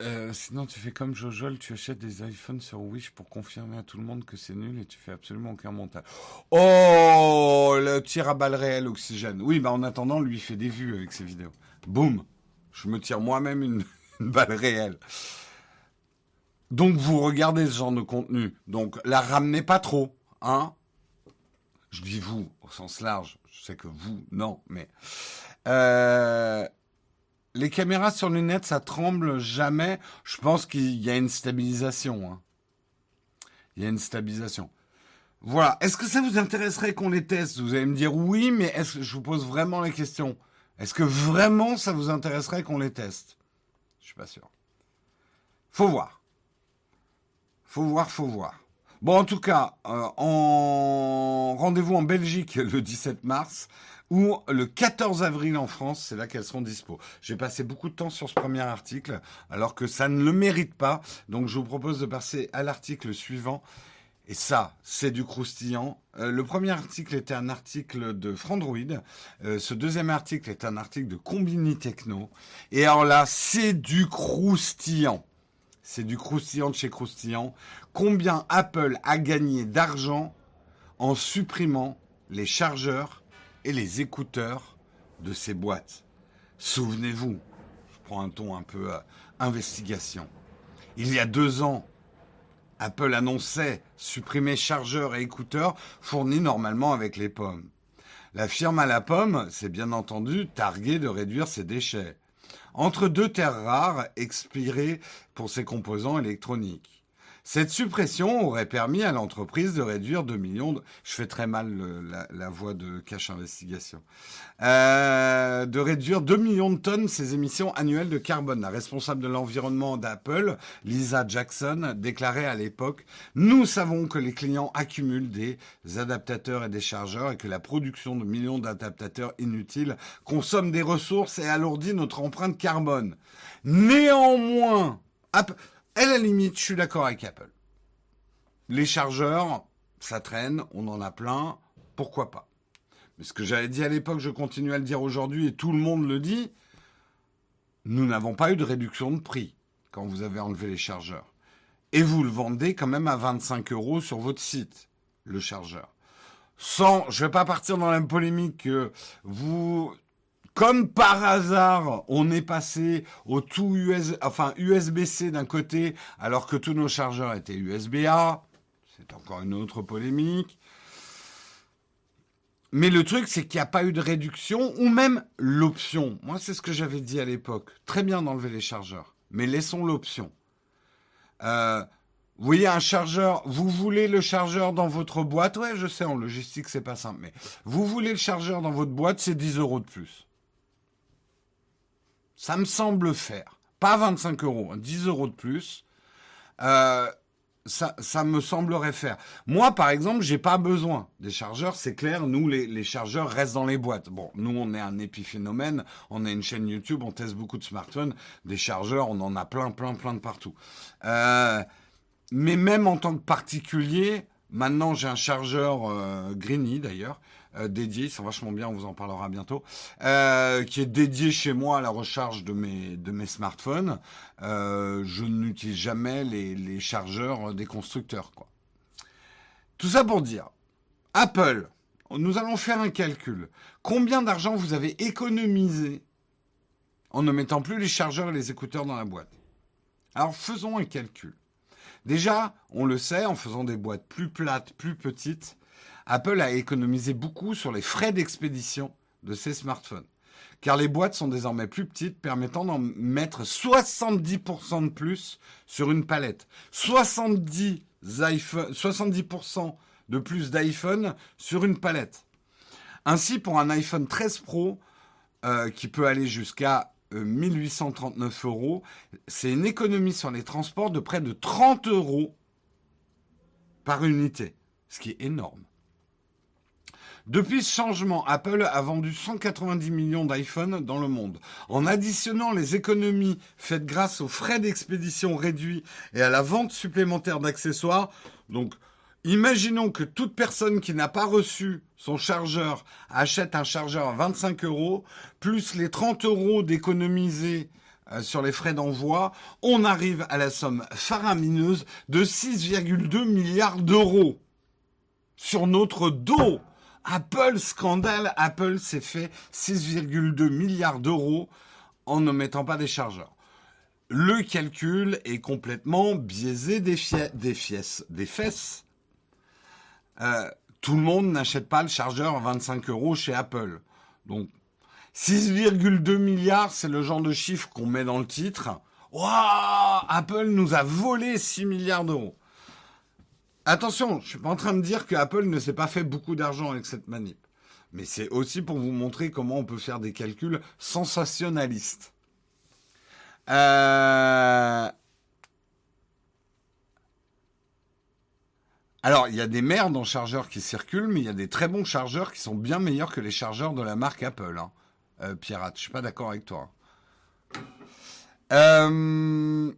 euh, sinon, tu fais comme Jojol, tu achètes des iPhones sur Wish pour confirmer à tout le monde que c'est nul et tu fais absolument aucun montage. Oh, le tir à balles réelles, oxygène. Oui, bah en attendant, lui, fait des vues avec ses vidéos. Boum, je me tire moi-même une, [LAUGHS] une balle réelle. Donc vous regardez ce genre de contenu. Donc la ramenez pas trop. Hein Je dis vous au sens large. Je sais que vous, non, mais euh, les caméras sur lunettes, ça tremble jamais. Je pense qu'il y a une stabilisation. Hein. Il y a une stabilisation. Voilà. Est-ce que ça vous intéresserait qu'on les teste? Vous allez me dire oui, mais est-ce que je vous pose vraiment la question Est-ce que vraiment ça vous intéresserait qu'on les teste? Je suis pas sûr. Faut voir. Faut voir, faut voir. Bon, en tout cas, euh, en rendez-vous en Belgique le 17 mars ou le 14 avril en France, c'est là qu'elles seront dispo. J'ai passé beaucoup de temps sur ce premier article, alors que ça ne le mérite pas. Donc, je vous propose de passer à l'article suivant. Et ça, c'est du croustillant. Euh, le premier article était un article de Frandroid. Euh, ce deuxième article est un article de Combini Techno. Et alors là, c'est du croustillant. C'est du croustillant de chez croustillant. Combien Apple a gagné d'argent en supprimant les chargeurs et les écouteurs de ses boîtes Souvenez-vous, je prends un ton un peu euh, investigation. Il y a deux ans, Apple annonçait supprimer chargeurs et écouteurs fournis normalement avec les pommes. La firme à la pomme s'est bien entendu targuée de réduire ses déchets entre deux terres rares expirées pour ses composants électroniques. Cette suppression aurait permis à l'entreprise de réduire 2 millions de... Je fais très mal la, voix de Cache Investigation. Euh, de réduire 2 millions de tonnes ses émissions annuelles de carbone. La responsable de l'environnement d'Apple, Lisa Jackson, déclarait à l'époque « Nous savons que les clients accumulent des adaptateurs et des chargeurs et que la production de millions d'adaptateurs inutiles consomme des ressources et alourdit notre empreinte carbone. Néanmoins... Apple à la limite, je suis d'accord avec Apple. Les chargeurs, ça traîne, on en a plein, pourquoi pas? Mais ce que j'avais dit à l'époque, je continue à le dire aujourd'hui et tout le monde le dit, nous n'avons pas eu de réduction de prix quand vous avez enlevé les chargeurs. Et vous le vendez quand même à 25 euros sur votre site, le chargeur. Sans, je ne vais pas partir dans la polémique que vous comme par hasard, on est passé au tout US, USB-C d'un côté, alors que tous nos chargeurs étaient USB-A. C'est encore une autre polémique. Mais le truc, c'est qu'il n'y a pas eu de réduction, ou même l'option. Moi, c'est ce que j'avais dit à l'époque. Très bien d'enlever les chargeurs, mais laissons l'option. Euh, Vous voyez un chargeur, vous voulez le chargeur dans votre boîte? Ouais, je sais, en logistique, c'est pas simple, mais vous voulez le chargeur dans votre boîte, c'est 10 euros de plus. Ça me semble faire. Pas 25 euros, 10 euros de plus. Euh, ça, ça, me semblerait faire. Moi, par exemple, j'ai pas besoin des chargeurs. C'est clair, nous, les, les, chargeurs restent dans les boîtes. Bon, nous, on est un épiphénomène. On a une chaîne YouTube, on teste beaucoup de smartphones. Des chargeurs, on en a plein, plein, plein de partout. Euh, mais même en tant que particulier, maintenant, j'ai un chargeur euh, Greeny, d'ailleurs, euh, dédié, ils sont vachement bien, on vous en parlera bientôt, euh, qui est dédié chez moi à la recharge de mes, de mes smartphones. Euh, je n'utilise jamais les, les, chargeurs des constructeurs. Quoi. Tout ça pour dire, Apple, nous allons faire un calcul. Combien d'argent vous avez économisé en ne mettant plus les chargeurs et les écouteurs dans la boîte? Alors faisons un calcul. Déjà, on le sait, en faisant des boîtes plus plates, plus petites, Apple a économisé beaucoup sur les frais d'expédition de ses smartphones. Car les boîtes sont désormais plus petites, permettant d'en mettre 70% de plus sur une palette. 70, 70% de plus d'iPhone sur une palette. Ainsi, pour un iPhone 13 Pro, euh, qui peut aller jusqu'à 1839 euh, euros, c'est une économie sur les transports de près de 30 euros par unité, ce qui est énorme. Depuis ce changement, Apple a vendu 190 millions d'iPhone dans le monde. En additionnant les économies faites grâce aux frais d'expédition réduits et à la vente supplémentaire d'accessoires, donc imaginons que toute personne qui n'a pas reçu son chargeur achète un chargeur à 25 euros, plus les 30 euros d'économiser euh, sur les frais d'envoi, on arrive à la somme faramineuse de 6,2 milliards d'euros sur notre dos. Apple, scandale, Apple s'est fait 6,2 milliards d'euros en ne mettant pas des chargeurs. Le calcul est complètement biaisé des, des, fesses. Euh, tout le monde n'achète pas le chargeur à 25 euros chez Apple. Donc, 6,2 milliards, c'est le genre de chiffre qu'on met dans le titre. Waouh Apple nous a volé 6 milliards d'euros. Attention, je suis pas en train de dire que Apple ne s'est pas fait beaucoup d'argent avec cette manip. Mais c'est aussi pour vous montrer comment on peut faire des calculs sensationnalistes. Euh... Alors, il y a des merdes en chargeurs qui circulent, mais il y a des très bons chargeurs qui sont bien meilleurs que les chargeurs de la marque Apple. Hein. Euh, Pirate, je suis pas d'accord avec toi. Euh...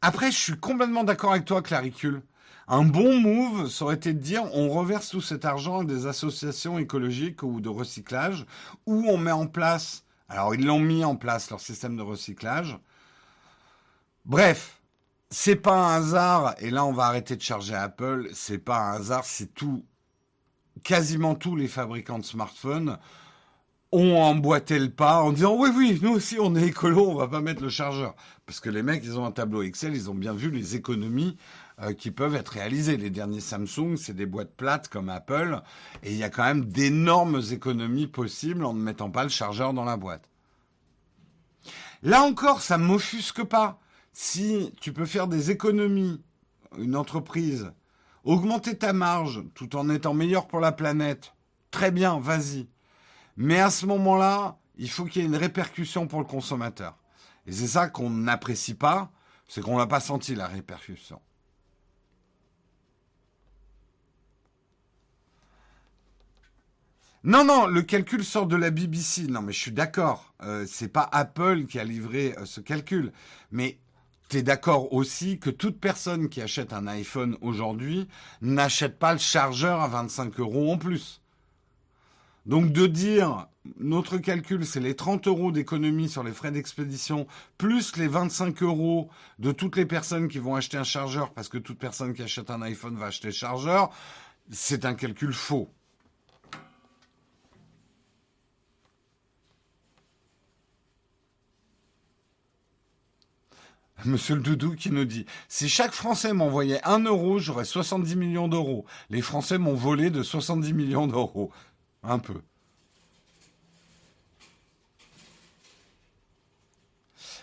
Après, je suis complètement d'accord avec toi, Claricule. Un bon move, ça aurait été de dire on reverse tout cet argent à des associations écologiques ou de recyclage, ou on met en place, alors ils l'ont mis en place, leur système de recyclage. Bref, c'est pas un hasard, et là on va arrêter de charger Apple, c'est pas un hasard si tout, quasiment tous les fabricants de smartphones ont emboîté le pas en disant oui oui nous aussi on est écolo on va pas mettre le chargeur. Parce que les mecs ils ont un tableau Excel ils ont bien vu les économies euh, qui peuvent être réalisées. Les derniers Samsung c'est des boîtes plates comme Apple et il y a quand même d'énormes économies possibles en ne mettant pas le chargeur dans la boîte. Là encore ça m'offusque pas. Si tu peux faire des économies une entreprise augmenter ta marge tout en étant meilleur pour la planète très bien vas-y mais à ce moment-là, il faut qu'il y ait une répercussion pour le consommateur. Et c'est ça qu'on n'apprécie pas, c'est qu'on n'a pas senti la répercussion. Non, non, le calcul sort de la BBC. Non, mais je suis d'accord. Euh, c'est pas Apple qui a livré euh, ce calcul. Mais tu es d'accord aussi que toute personne qui achète un iPhone aujourd'hui n'achète pas le chargeur à 25 euros en plus. Donc de dire notre calcul, c'est les 30 euros d'économie sur les frais d'expédition, plus les 25 euros de toutes les personnes qui vont acheter un chargeur, parce que toute personne qui achète un iPhone va acheter le chargeur, c'est un calcul faux. Monsieur le Doudou qui nous dit Si chaque Français m'envoyait un euro, j'aurais 70 millions d'euros. Les Français m'ont volé de 70 millions d'euros. Un peu.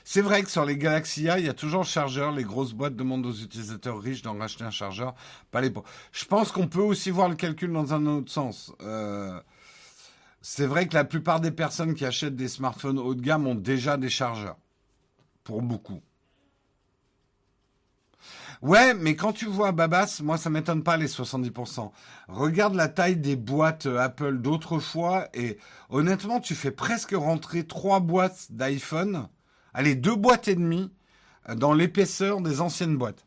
C'est vrai que sur les Galaxy A, il y a toujours le chargeur. Les grosses boîtes demandent aux utilisateurs riches d'en racheter un chargeur, pas les. Je pense qu'on peut aussi voir le calcul dans un autre sens. Euh, c'est vrai que la plupart des personnes qui achètent des smartphones haut de gamme ont déjà des chargeurs. Pour beaucoup. Ouais, mais quand tu vois Babas, moi ça m'étonne pas les 70%. Regarde la taille des boîtes euh, Apple d'autrefois et honnêtement, tu fais presque rentrer trois boîtes d'iPhone, allez, deux boîtes et demie euh, dans l'épaisseur des anciennes boîtes.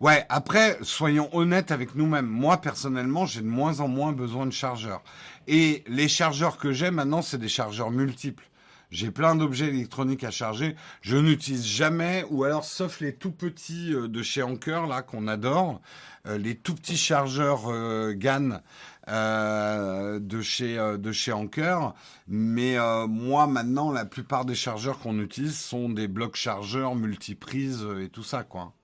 Ouais, après, soyons honnêtes avec nous-mêmes. Moi, personnellement, j'ai de moins en moins besoin de chargeurs. Et les chargeurs que j'ai maintenant, c'est des chargeurs multiples. J'ai plein d'objets électroniques à charger. Je n'utilise jamais, ou alors sauf les tout petits euh, de chez Anker, là, qu'on adore, euh, les tout petits chargeurs euh, GAN de chez de chez Anker. Mais moi, maintenant, la plupart des chargeurs qu'on utilise sont des blocs chargeurs multiprises et tout ça, quoi.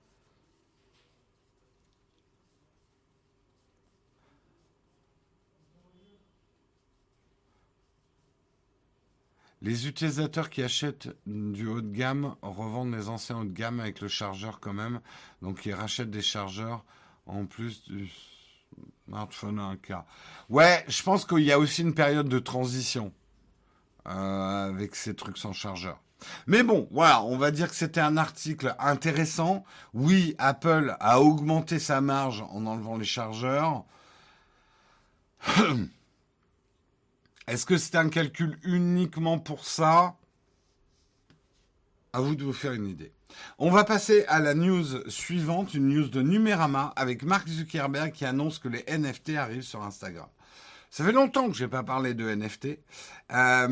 Les utilisateurs qui achètent du haut de gamme revendent les anciens haut de gamme avec le chargeur quand même. Donc ils rachètent des chargeurs en plus du smartphone 1K. Ouais, je pense qu'il y a aussi une période de transition euh, avec ces trucs sans chargeur. Mais bon, voilà, on va dire que c'était un article intéressant. Oui, Apple a augmenté sa marge en enlevant les chargeurs. [CLEARS THROAT] Est-ce que c'est un calcul uniquement pour ça? À vous de vous faire une idée. On va passer à la news suivante, une news de Numérama avec Mark Zuckerberg qui annonce que les NFT arrivent sur Instagram. Ça fait longtemps que je n'ai pas parlé de NFT. Euh,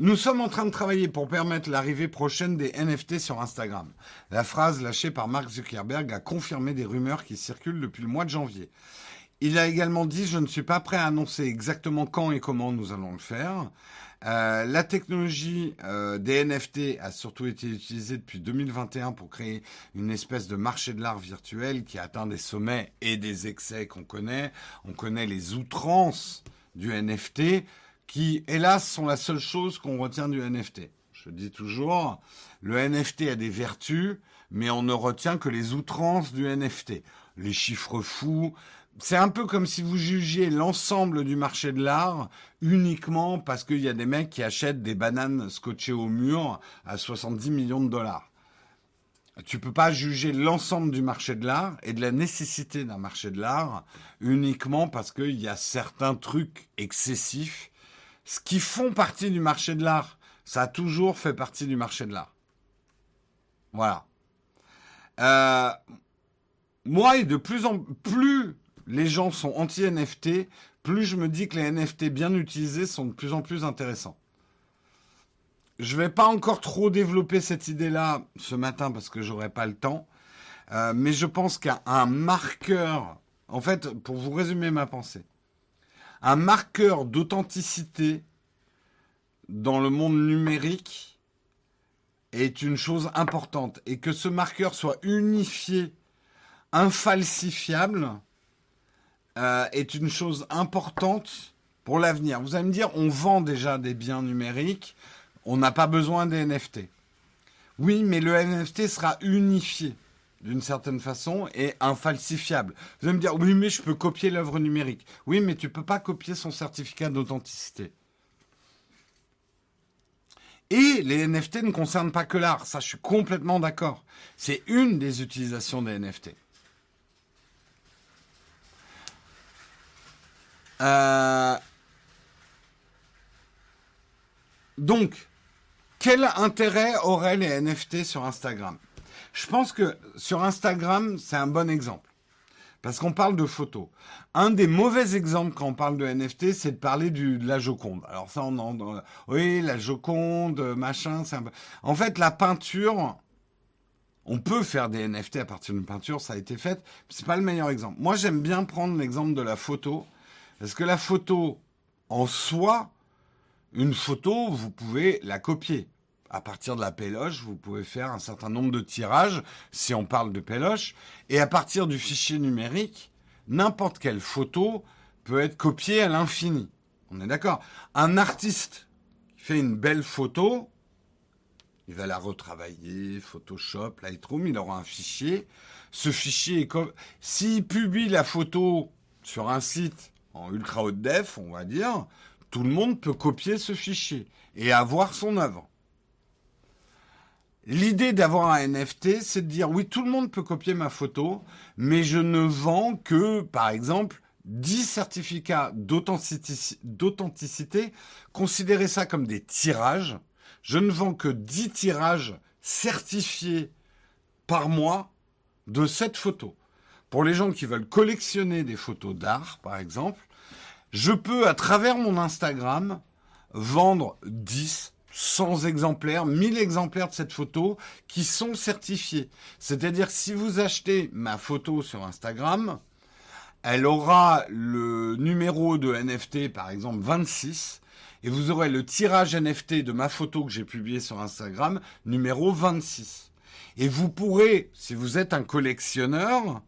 nous sommes en train de travailler pour permettre l'arrivée prochaine des NFT sur Instagram. La phrase lâchée par Mark Zuckerberg a confirmé des rumeurs qui circulent depuis le mois de janvier. Il a également dit Je ne suis pas prêt à annoncer exactement quand et comment nous allons le faire. Euh, la technologie euh, des NFT a surtout été utilisée depuis 2021 pour créer une espèce de marché de l'art virtuel qui atteint des sommets et des excès qu'on connaît. On connaît les outrances du NFT qui, hélas, sont la seule chose qu'on retient du NFT. Je dis toujours, le NFT a des vertus, mais on ne retient que les outrances du NFT. Les chiffres fous, c'est un peu comme si vous jugiez l'ensemble du marché de l'art uniquement parce qu'il y a des mecs qui achètent des bananes scotchées au mur à 70 millions de dollars. Tu peux pas juger l'ensemble du marché de l'art et de la nécessité d'un marché de l'art uniquement parce qu'il y a certains trucs excessifs. Ce qui font partie du marché de l'art, ça a toujours fait partie du marché de l'art. Voilà. Euh, moi, de plus en plus les gens sont anti-NFT, plus je me dis que les NFT bien utilisés sont de plus en plus intéressants. Je ne vais pas encore trop développer cette idée-là ce matin parce que j'aurai pas le temps, euh, mais je pense qu'un marqueur, en fait, pour vous résumer ma pensée, un marqueur d'authenticité dans le monde numérique est une chose importante et que ce marqueur soit unifié, infalsifiable, euh, est une chose importante pour l'avenir. Vous allez me dire, on vend déjà des biens numériques, on n'a pas besoin des NFT. Oui, mais le NFT sera unifié d'une certaine façon et infalsifiable. Vous allez me dire, oui, mais je peux copier l'œuvre numérique. Oui, mais tu ne peux pas copier son certificat d'authenticité. Et les NFT ne concernent pas que l'art, ça je suis complètement d'accord. C'est une des utilisations des NFT. Euh, donc, quel intérêt auraient les NFT sur Instagram? Je pense que sur Instagram, c'est un bon exemple. Parce qu'on parle de photos. Un des mauvais exemples quand on parle de NFT, c'est de parler de la Joconde. Alors ça, on en... Oui, la Joconde, machin, c'est un peu... En fait, la peinture, on peut faire des NFT à partir d'une peinture, ça a été fait. C'est pas le meilleur exemple. Moi, j'aime bien prendre l'exemple de la photo parce que la photo en soi, une photo, vous pouvez la copier. À partir de la péloche, vous pouvez faire un certain nombre de tirages, si on parle de péloche. Et à partir du fichier numérique, n'importe quelle photo peut être copiée à l'infini. On est d'accord? Un artiste qui fait une belle photo, il va la retravailler, Photoshop, Lightroom, il aura un fichier. Ce fichier, est s'il publie la photo sur un site en ultra haute def, on va dire, tout le monde peut copier ce fichier et avoir son œuvre. L'idée d'avoir un NFT, c'est de dire oui, tout le monde peut copier ma photo, mais je ne vends que, par exemple, 10 certificats d'authenticité. Considérez ça comme des tirages. Je ne vends que 10 tirages certifiés par mois de cette photo. Pour les gens qui veulent collectionner des photos d'art, par exemple, je peux, à travers mon Instagram, vendre 10, 100 exemplaires, 1000 exemplaires de cette photo qui sont certifiés. C'est-à-dire si vous achetez ma photo sur Instagram, elle aura le numéro de NFT, par exemple 26, et vous aurez le tirage NFT de ma photo que j'ai publiée sur Instagram, numéro 26. Et vous pourrez, si vous êtes un collectionneur,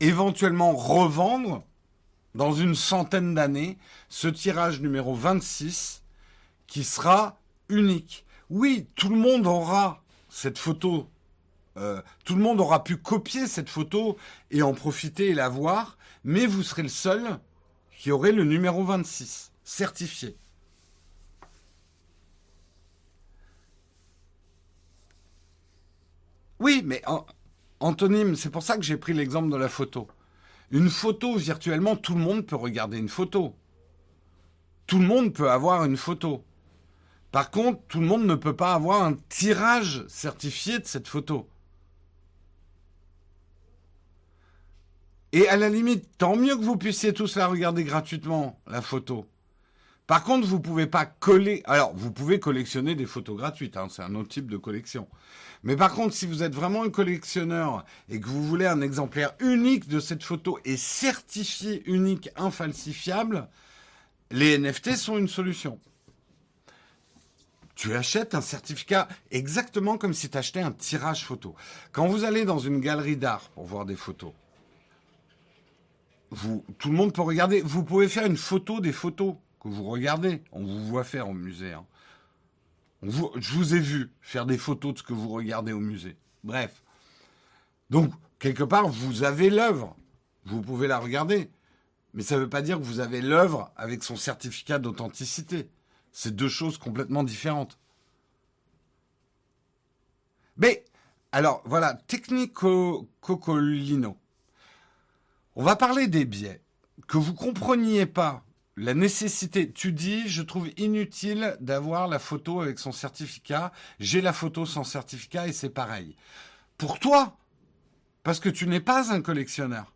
éventuellement revendre dans une centaine d'années ce tirage numéro 26 qui sera unique. Oui, tout le monde aura cette photo. Euh, tout le monde aura pu copier cette photo et en profiter et la voir, mais vous serez le seul qui aurait le numéro 26 certifié. Oui, mais antonyme, c'est pour ça que j'ai pris l'exemple de la photo. Une photo, virtuellement, tout le monde peut regarder une photo. Tout le monde peut avoir une photo. Par contre, tout le monde ne peut pas avoir un tirage certifié de cette photo. Et à la limite, tant mieux que vous puissiez tous la regarder gratuitement, la photo. Par contre, vous pouvez pas coller. Alors, vous pouvez collectionner des photos gratuites, hein, c'est un autre type de collection. Mais par contre, si vous êtes vraiment un collectionneur et que vous voulez un exemplaire unique de cette photo et certifié unique, infalsifiable, les NFT sont une solution tu achètes un certificat exactement comme si tu achetais un tirage photo. Quand vous allez dans une galerie d'art pour voir des photos, tout le monde peut regarder. Vous pouvez faire une photo des photos vous regardez. On vous voit faire au musée. Hein. je vous ai vu faire des photos de ce que vous regardez au musée. Bref. Donc, quelque part, vous avez l'œuvre. Vous pouvez la regarder. Mais ça ne veut pas dire que vous avez l'œuvre avec son certificat d'authenticité. C'est deux choses complètement différentes. Mais, alors, voilà, technico cocolino. On va parler des biais. Que vous compreniez pas la nécessité, tu dis, je trouve inutile d'avoir la photo avec son certificat. J'ai la photo sans certificat et c'est pareil. Pour toi, parce que tu n'es pas un collectionneur.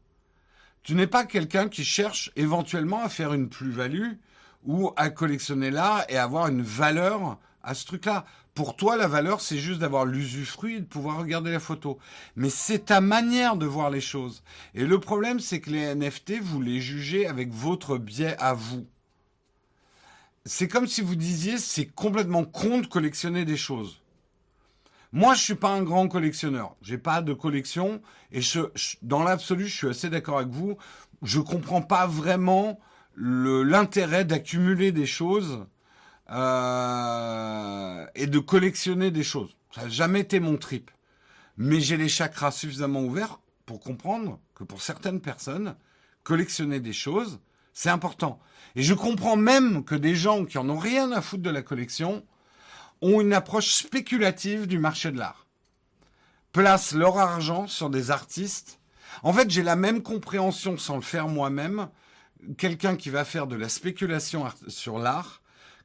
Tu n'es pas quelqu'un qui cherche éventuellement à faire une plus-value ou à collectionner l'art et avoir une valeur à ce truc-là. Pour toi, la valeur, c'est juste d'avoir l'usufruit et de pouvoir regarder la photo. Mais c'est ta manière de voir les choses. Et le problème, c'est que les NFT, vous les jugez avec votre biais à vous. C'est comme si vous disiez, c'est complètement con de collectionner des choses. Moi, je suis pas un grand collectionneur. J'ai pas de collection et je, dans l'absolu, je suis assez d'accord avec vous. Je comprends pas vraiment l'intérêt d'accumuler des choses euh, et de collectionner des choses. Ça n'a jamais été mon trip. Mais j'ai les chakras suffisamment ouverts pour comprendre que pour certaines personnes, collectionner des choses, c'est important. Et je comprends même que des gens qui en ont rien à foutre de la collection ont une approche spéculative du marché de l'art. Placent leur argent sur des artistes. En fait, j'ai la même compréhension sans le faire moi-même quelqu'un qui va faire de la spéculation sur l'art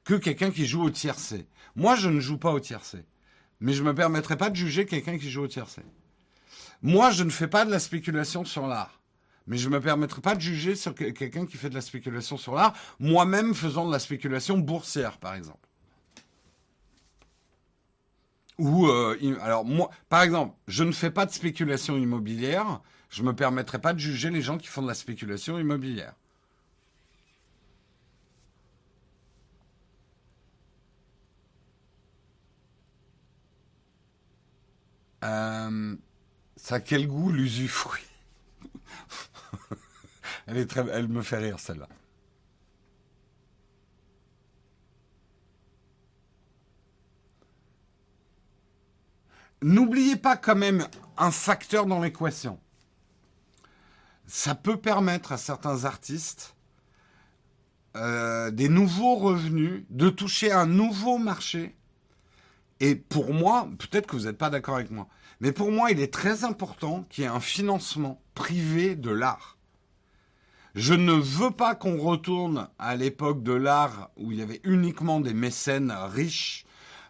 que quelqu'un qui joue au tiercé. Moi, je ne joue pas au tiercé. Mais je ne me permettrai pas de juger quelqu'un qui joue au tiercé. Moi, je ne fais pas de la spéculation sur l'art. Mais je ne me permettrai pas de juger sur quelqu'un qui fait de la spéculation sur l'art, moi-même faisant de la spéculation boursière, par exemple. Ou, euh, alors, moi, par exemple, je ne fais pas de spéculation immobilière, je ne me permettrai pas de juger les gens qui font de la spéculation immobilière. Euh, ça a quel goût l'usufruit [LAUGHS] Elle me fait rire celle-là. N'oubliez pas quand même un facteur dans l'équation. Ça peut permettre à certains artistes euh, des nouveaux revenus, de toucher un nouveau marché. Et pour moi, peut-être que vous n'êtes pas d'accord avec moi, mais pour moi, il est très important qu'il y ait un financement privé de l'art. Je ne veux pas qu'on retourne à l'époque de l'art où il y avait uniquement des mécènes riches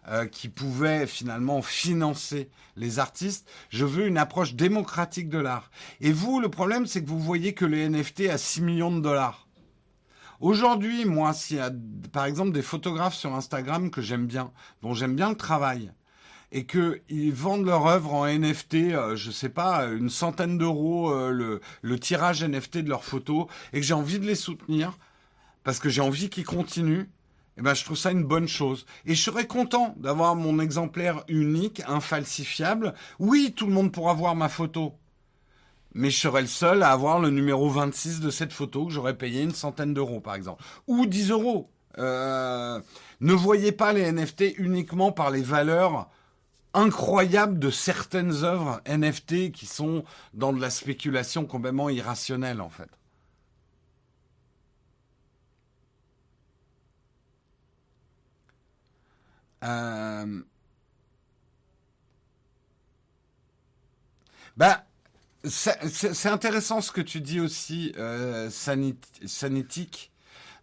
euh, qui pouvaient finalement financer les artistes. Je veux une approche démocratique de l'art. Et vous, le problème, c'est que vous voyez que les NFT à 6 millions de dollars. Aujourd'hui, moi, s'il y a par exemple des photographes sur Instagram que j'aime bien, dont j'aime bien le travail, et qu'ils vendent leur œuvre en NFT, euh, je sais pas, une centaine d'euros euh, le, tirage NFT de leurs photos, et que j'ai envie de les soutenir, parce que j'ai envie qu'ils continuent, eh ben, je trouve ça une bonne chose. Et je serais content d'avoir mon exemplaire unique, infalsifiable. Oui, tout le monde pourra voir ma photo. Mais je serais le seul à avoir le numéro 26 de cette photo que j'aurais payé une centaine d'euros, par exemple. Ou 10 euros. Euh, ne voyez pas les NFT uniquement par les valeurs incroyables de certaines œuvres NFT qui sont dans de la spéculation complètement irrationnelle, en fait. Euh... Ben, c'est intéressant ce que tu dis aussi, euh, Sanitique.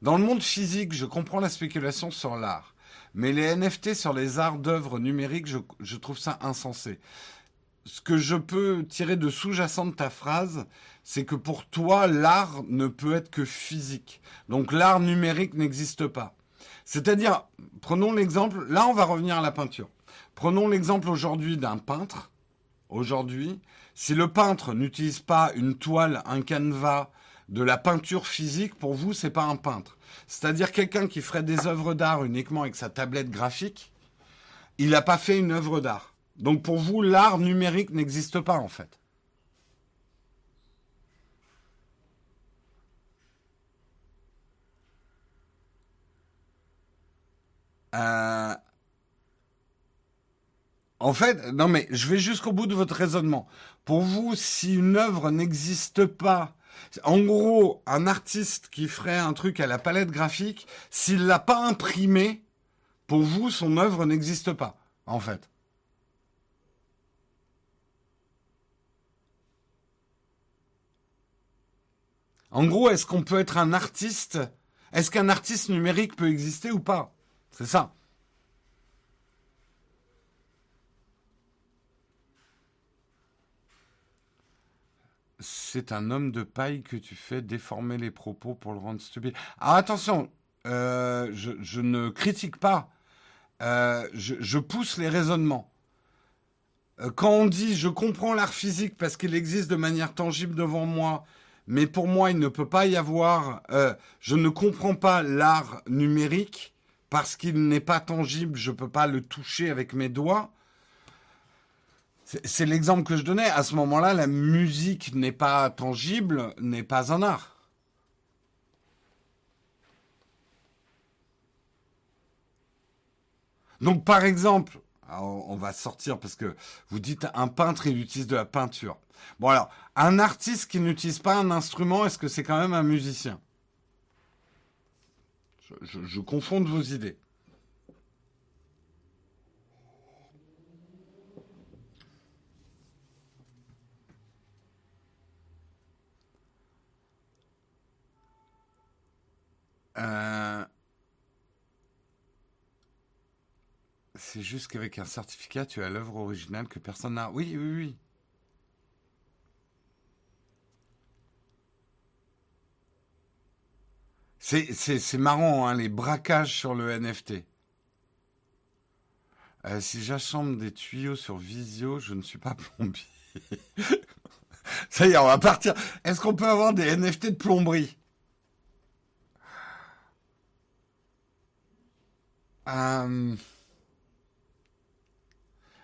Dans le monde physique, je comprends la spéculation sur l'art. Mais les NFT sur les arts d'œuvres numériques, je, je, trouve ça insensé. Ce que je peux tirer de sous-jacent de ta phrase, c'est que pour toi, l'art ne peut être que physique. Donc l'art numérique n'existe pas. C'est-à-dire, prenons l'exemple, là on va revenir à la peinture. Prenons l'exemple aujourd'hui d'un peintre. Aujourd'hui, si le peintre n'utilise pas une toile, un canevas, de la peinture physique, pour vous, c'est pas un peintre. C'est-à-dire quelqu'un qui ferait des œuvres d'art uniquement avec sa tablette graphique, il n'a pas fait une œuvre d'art. Donc pour vous, l'art numérique n'existe pas en fait. Euh, en fait, non mais je vais jusqu'au bout de votre raisonnement. Pour vous, si une œuvre n'existe pas, en gros, un artiste qui ferait un truc à la palette graphique, s'il l'a pas imprimé, pour vous, son œuvre n'existe pas, en fait. En gros, est-ce qu'on peut être un artiste? Est-ce qu'un artiste numérique peut exister ou pas? C'est ça. C'est un homme de paille que tu fais déformer les propos pour le rendre stupide. Attention, euh, je, ne critique pas. Euh, je, pousse les raisonnements. Euh, quand on dit je comprends l'art physique parce qu'il existe de manière tangible devant moi, mais pour moi il ne peut pas y avoir, je ne comprends pas l'art numérique, parce qu'il n'est pas tangible, je ne peux pas le toucher avec mes doigts. C'est l'exemple que je donnais. À ce moment-là, la musique n'est pas tangible, n'est pas un art. Donc, par exemple, on va sortir parce que vous dites un peintre, il utilise de la peinture. Bon, alors, un artiste qui n'utilise pas un instrument, est-ce que c'est quand même un musicien? Je, je, confonds vos idées. Euh, c'est juste qu'avec un certificat, tu as l'œuvre originale que personne n'a. Oui, oui, oui. C'est marrant, hein, les braquages sur le NFT. Euh, si j'assemble des tuyaux sur Visio, je ne suis pas plombier. [LAUGHS] Ça y est, on va partir. Est-ce qu'on peut avoir des NFT de plomberie? Euh...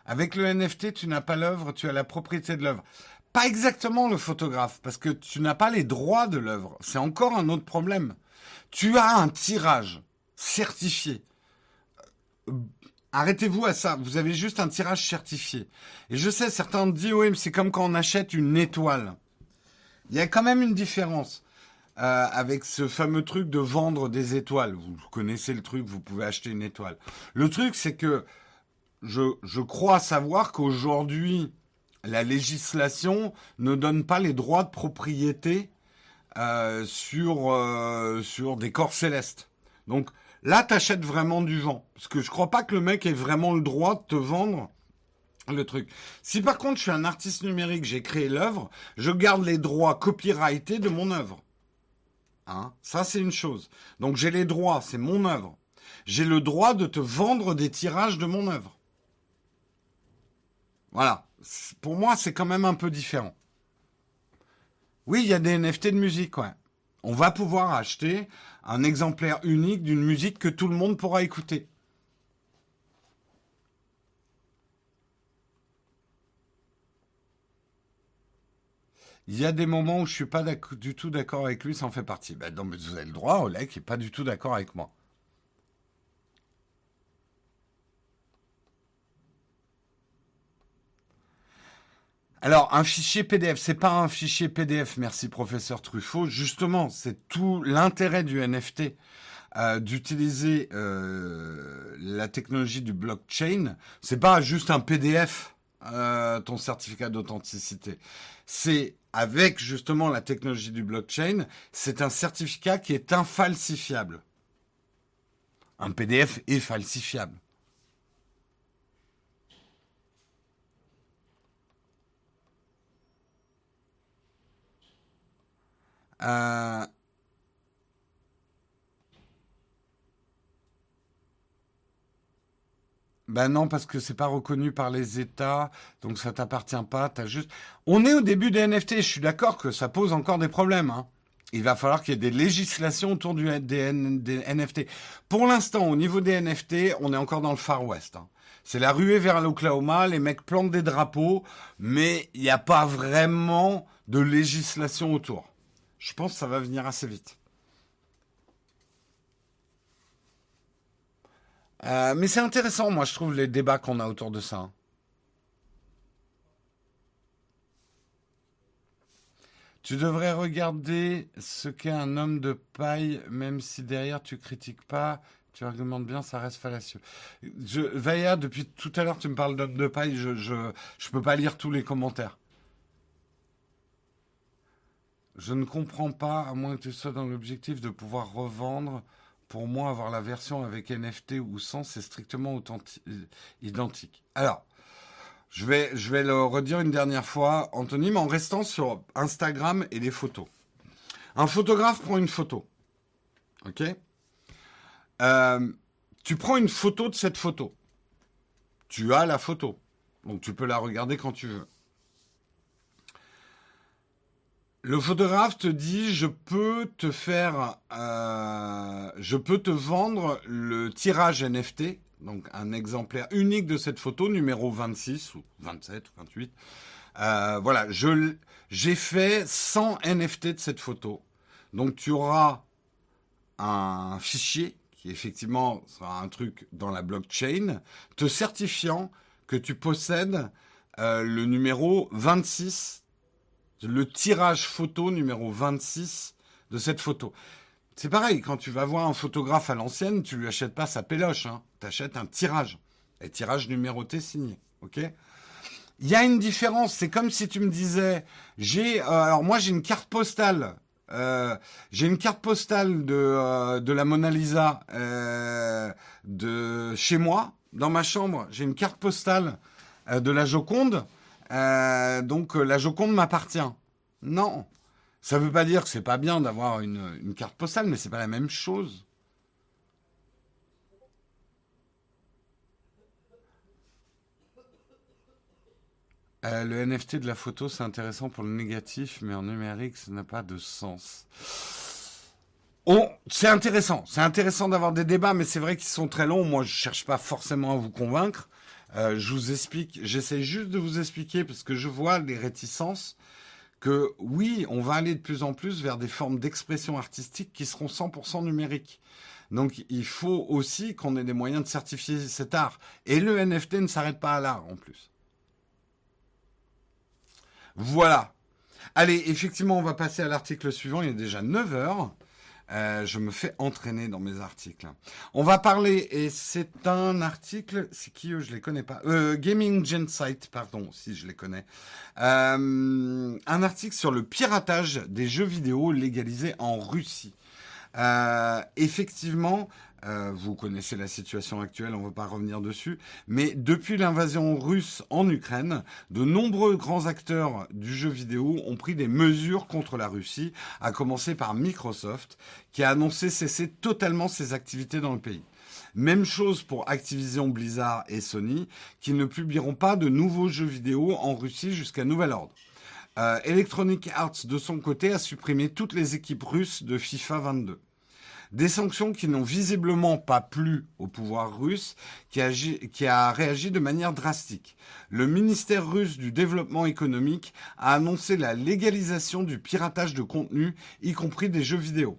Avec le NFT, tu n'as pas l'œuvre, tu as la propriété de l'œuvre. Pas exactement le photographe, parce que tu n'as pas les droits de l'œuvre. C'est encore un autre problème. Tu as un tirage certifié. Euh, arrêtez-vous à ça. Vous avez juste un tirage certifié. Et je sais, certains disent, oui, mais c'est comme quand on achète une étoile. Il y a quand même une différence. Euh, avec ce fameux truc de vendre des étoiles. Vous connaissez le truc, vous pouvez acheter une étoile. Le truc, c'est que je, crois savoir qu'aujourd'hui, la législation ne donne pas les droits de propriété euh, sur, euh, sur des corps célestes. Donc là, tu achètes vraiment du vent. Parce que je crois pas que le mec ait vraiment le droit de te vendre le truc. Si par contre je suis un artiste numérique, j'ai créé l'œuvre, je garde les droits copyrightés de mon œuvre. Hein Ça, c'est une chose. Donc j'ai les droits, c'est mon œuvre. J'ai le droit de te vendre des tirages de mon œuvre. Voilà. Pour moi, c'est quand même un peu différent. Oui, il y a des NFT de musique. On va pouvoir acheter un exemplaire unique d'une musique que tout le monde pourra écouter. Il y a des moments où je suis pas du tout d'accord avec lui, ça en fait partie. Ben non, mais vous avez le droit, Oleg n'est pas du tout d'accord avec moi. Alors, un fichier PDF, c'est pas un fichier PDF, merci professeur Truffaut. Justement, c'est tout l'intérêt du NFT, euh, d'utiliser euh, la technologie du blockchain. C'est pas juste un PDF, euh, ton certificat d'authenticité. C'est avec justement la technologie du blockchain, c'est un certificat qui est infalsifiable. Un PDF est falsifiable. Euh, Ben non, parce que c'est pas reconnu par les États, donc ça t'appartient pas. T'as juste. On est au début des NFT. Je suis d'accord que ça pose encore des problèmes. Hein. Il va falloir qu'il y ait des législations autour du, des, NFT. Pour l'instant, au niveau des NFT, on est encore dans le Far West. Hein. C'est la ruée vers l'Oklahoma. Les mecs plantent des drapeaux, mais il n'y a pas vraiment de législation autour. Je pense que ça va venir assez vite. Euh, mais c'est intéressant, moi, je trouve, les débats qu'on a autour de ça. Tu devrais regarder ce qu'est un homme de paille, même si derrière tu critiques pas, tu argumentes bien, ça reste fallacieux. Je, depuis tout à l'heure, tu me parles d'homme de paille, je, je, je peux pas lire tous les commentaires. Je ne comprends pas, à moins que tu sois dans l'objectif de pouvoir revendre pour moi, avoir la version avec NFT ou sans, c'est strictement identique. Alors, je vais, le redire une dernière fois, Anthony, mais en restant sur Instagram et les photos. Un photographe prend une photo. OK? Euh, Tu prends une photo de cette photo. Tu as la photo. Donc tu peux la regarder quand tu veux. Le photographe te dit je peux te faire, euh, je peux te vendre le tirage NFT, donc un exemplaire unique de cette photo, numéro 26 ou 27 ou 28. Euh, voilà, je j'ai fait 100 NFT de cette photo. Donc tu auras un fichier qui effectivement sera un truc dans la blockchain, te certifiant que tu possèdes euh, le numéro 26 le tirage photo numéro 26 de cette photo. C'est pareil, quand tu vas voir un photographe à l'ancienne, tu lui achètes pas sa péloche, hein. tu achètes un tirage. Et tirage numéroté signé. OK? Il y a une différence, c'est comme si tu me disais, j'ai, euh, alors moi j'ai une carte postale, euh, j'ai une carte postale de, euh, de la Mona Lisa de chez moi, dans ma chambre, j'ai une carte postale de la Joconde. Euh, donc euh, la Joconde m'appartient. Non. Ça ne veut pas dire que c'est pas bien d'avoir une, carte postale, mais c'est pas la même chose. Euh, le NFT de la photo, c'est intéressant pour le négatif, mais en numérique, ça n'a pas de sens. C'est intéressant. C'est intéressant d'avoir des débats, mais c'est vrai qu'ils sont très longs. Moi, je cherche pas forcément à vous convaincre. Euh, je vous explique, j'essaie juste de vous expliquer parce que je vois les réticences que oui, on va aller de plus en plus vers des formes d'expression artistique qui seront 100% numériques. Donc il faut aussi qu'on ait des moyens de certifier cet art. Et le NFT ne s'arrête pas à l'art en plus. Voilà. Allez, effectivement, on va passer à l'article suivant. Il est déjà 9 heures. Euh, je me fais entraîner dans mes articles. On va parler, et c'est un article, c'est qui eux, je les connais pas. Euh, Gaming Gensight, pardon, si je les connais. Euh, un article sur le piratage des jeux vidéo légalisés en Russie. Effectivement, euh, vous connaissez la situation actuelle, on ne va pas revenir dessus. Mais depuis l'invasion russe en Ukraine, de nombreux grands acteurs du jeu vidéo ont pris des mesures contre la Russie, à commencer par Microsoft, qui a annoncé cesser totalement ses activités dans le pays. Même chose pour Activision Blizzard et Sony, qui ne publieront pas de nouveaux jeux vidéo en Russie jusqu'à nouvel ordre. Euh, Electronic Arts, de son côté, a supprimé toutes les équipes russes de FIFA 22. Des sanctions qui n'ont visiblement pas plu au pouvoir russe, qui, a réagi de manière drastique. Le ministère russe du développement économique a annoncé la légalisation du piratage de contenu, y compris des jeux vidéo.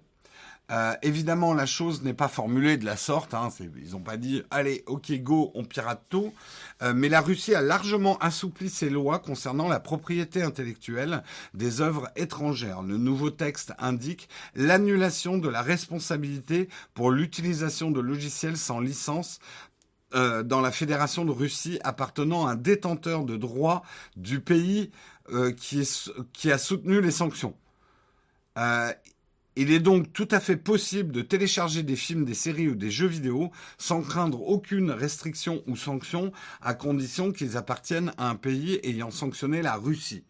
Euh, évidemment, la chose n'est pas formulée de la sorte. Hein, ils n'ont pas dit allez, ok, go, on pirate tout. Euh, mais la Russie a largement assoupli ses lois concernant la propriété intellectuelle des œuvres étrangères. Le nouveau texte indique l'annulation de la responsabilité pour l'utilisation de logiciels sans licence euh, dans la Fédération de Russie appartenant à un détenteur de droit du pays qui, a soutenu les sanctions. Il est donc tout à fait possible de télécharger des films, des séries ou des jeux vidéo sans craindre aucune restriction ou sanction à condition qu'ils appartiennent à un pays ayant sanctionné la Russie.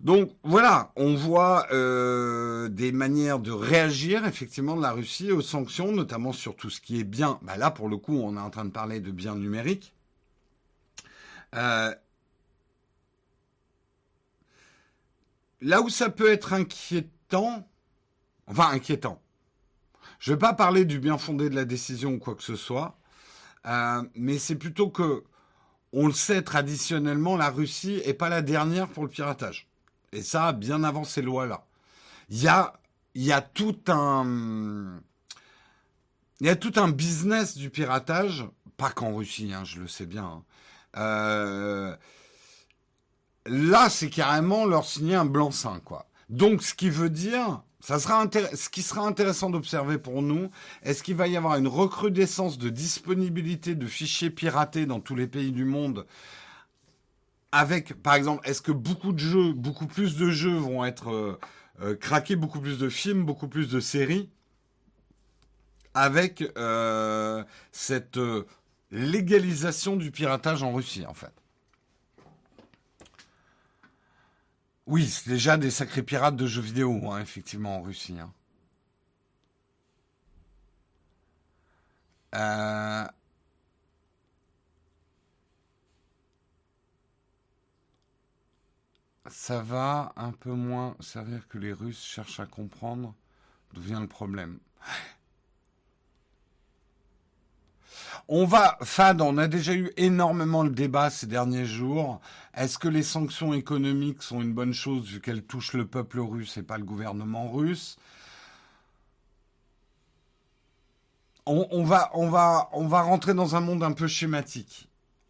Donc voilà, on voit euh, des manières de réagir effectivement de la Russie aux sanctions, notamment sur tout ce qui est bien. Bah là, pour le coup, on est en train de parler de biens numériques. Euh, là où ça peut être inquiétant, enfin inquiétant. Je ne vais pas parler du bien fondé de la décision ou quoi que ce soit, euh, mais c'est plutôt que, on le sait traditionnellement, la Russie est pas la dernière pour le piratage. Et ça, bien avant ces lois-là. Il y a, tout un, tout un business du piratage, pas qu'en Russie, hein, je le sais bien. Hein. Euh, là, c'est carrément leur signer un blanc-seing, quoi. Donc, ce qui veut dire, ce qui sera intéressant d'observer pour nous, est-ce qu'il va y avoir une recrudescence de disponibilité de fichiers piratés dans tous les pays du monde avec, par exemple, est-ce que beaucoup de jeux, beaucoup plus de jeux vont être euh, euh, craqués, beaucoup plus de films, beaucoup plus de séries, avec euh, cette légalisation du piratage en Russie, en fait? Oui, c'est déjà des sacrés pirates de jeux vidéo, hein, effectivement, en Russie. Hein. Euh, ça va un peu moins servir que les Russes cherchent à comprendre d'où vient le problème. On va, Fad, on a déjà eu énormément le débat ces derniers jours. Est-ce que les sanctions économiques sont une bonne chose vu qu'elles touchent le peuple russe et pas le gouvernement russe? On, va, on, va, on va rentrer dans un monde un peu schématique.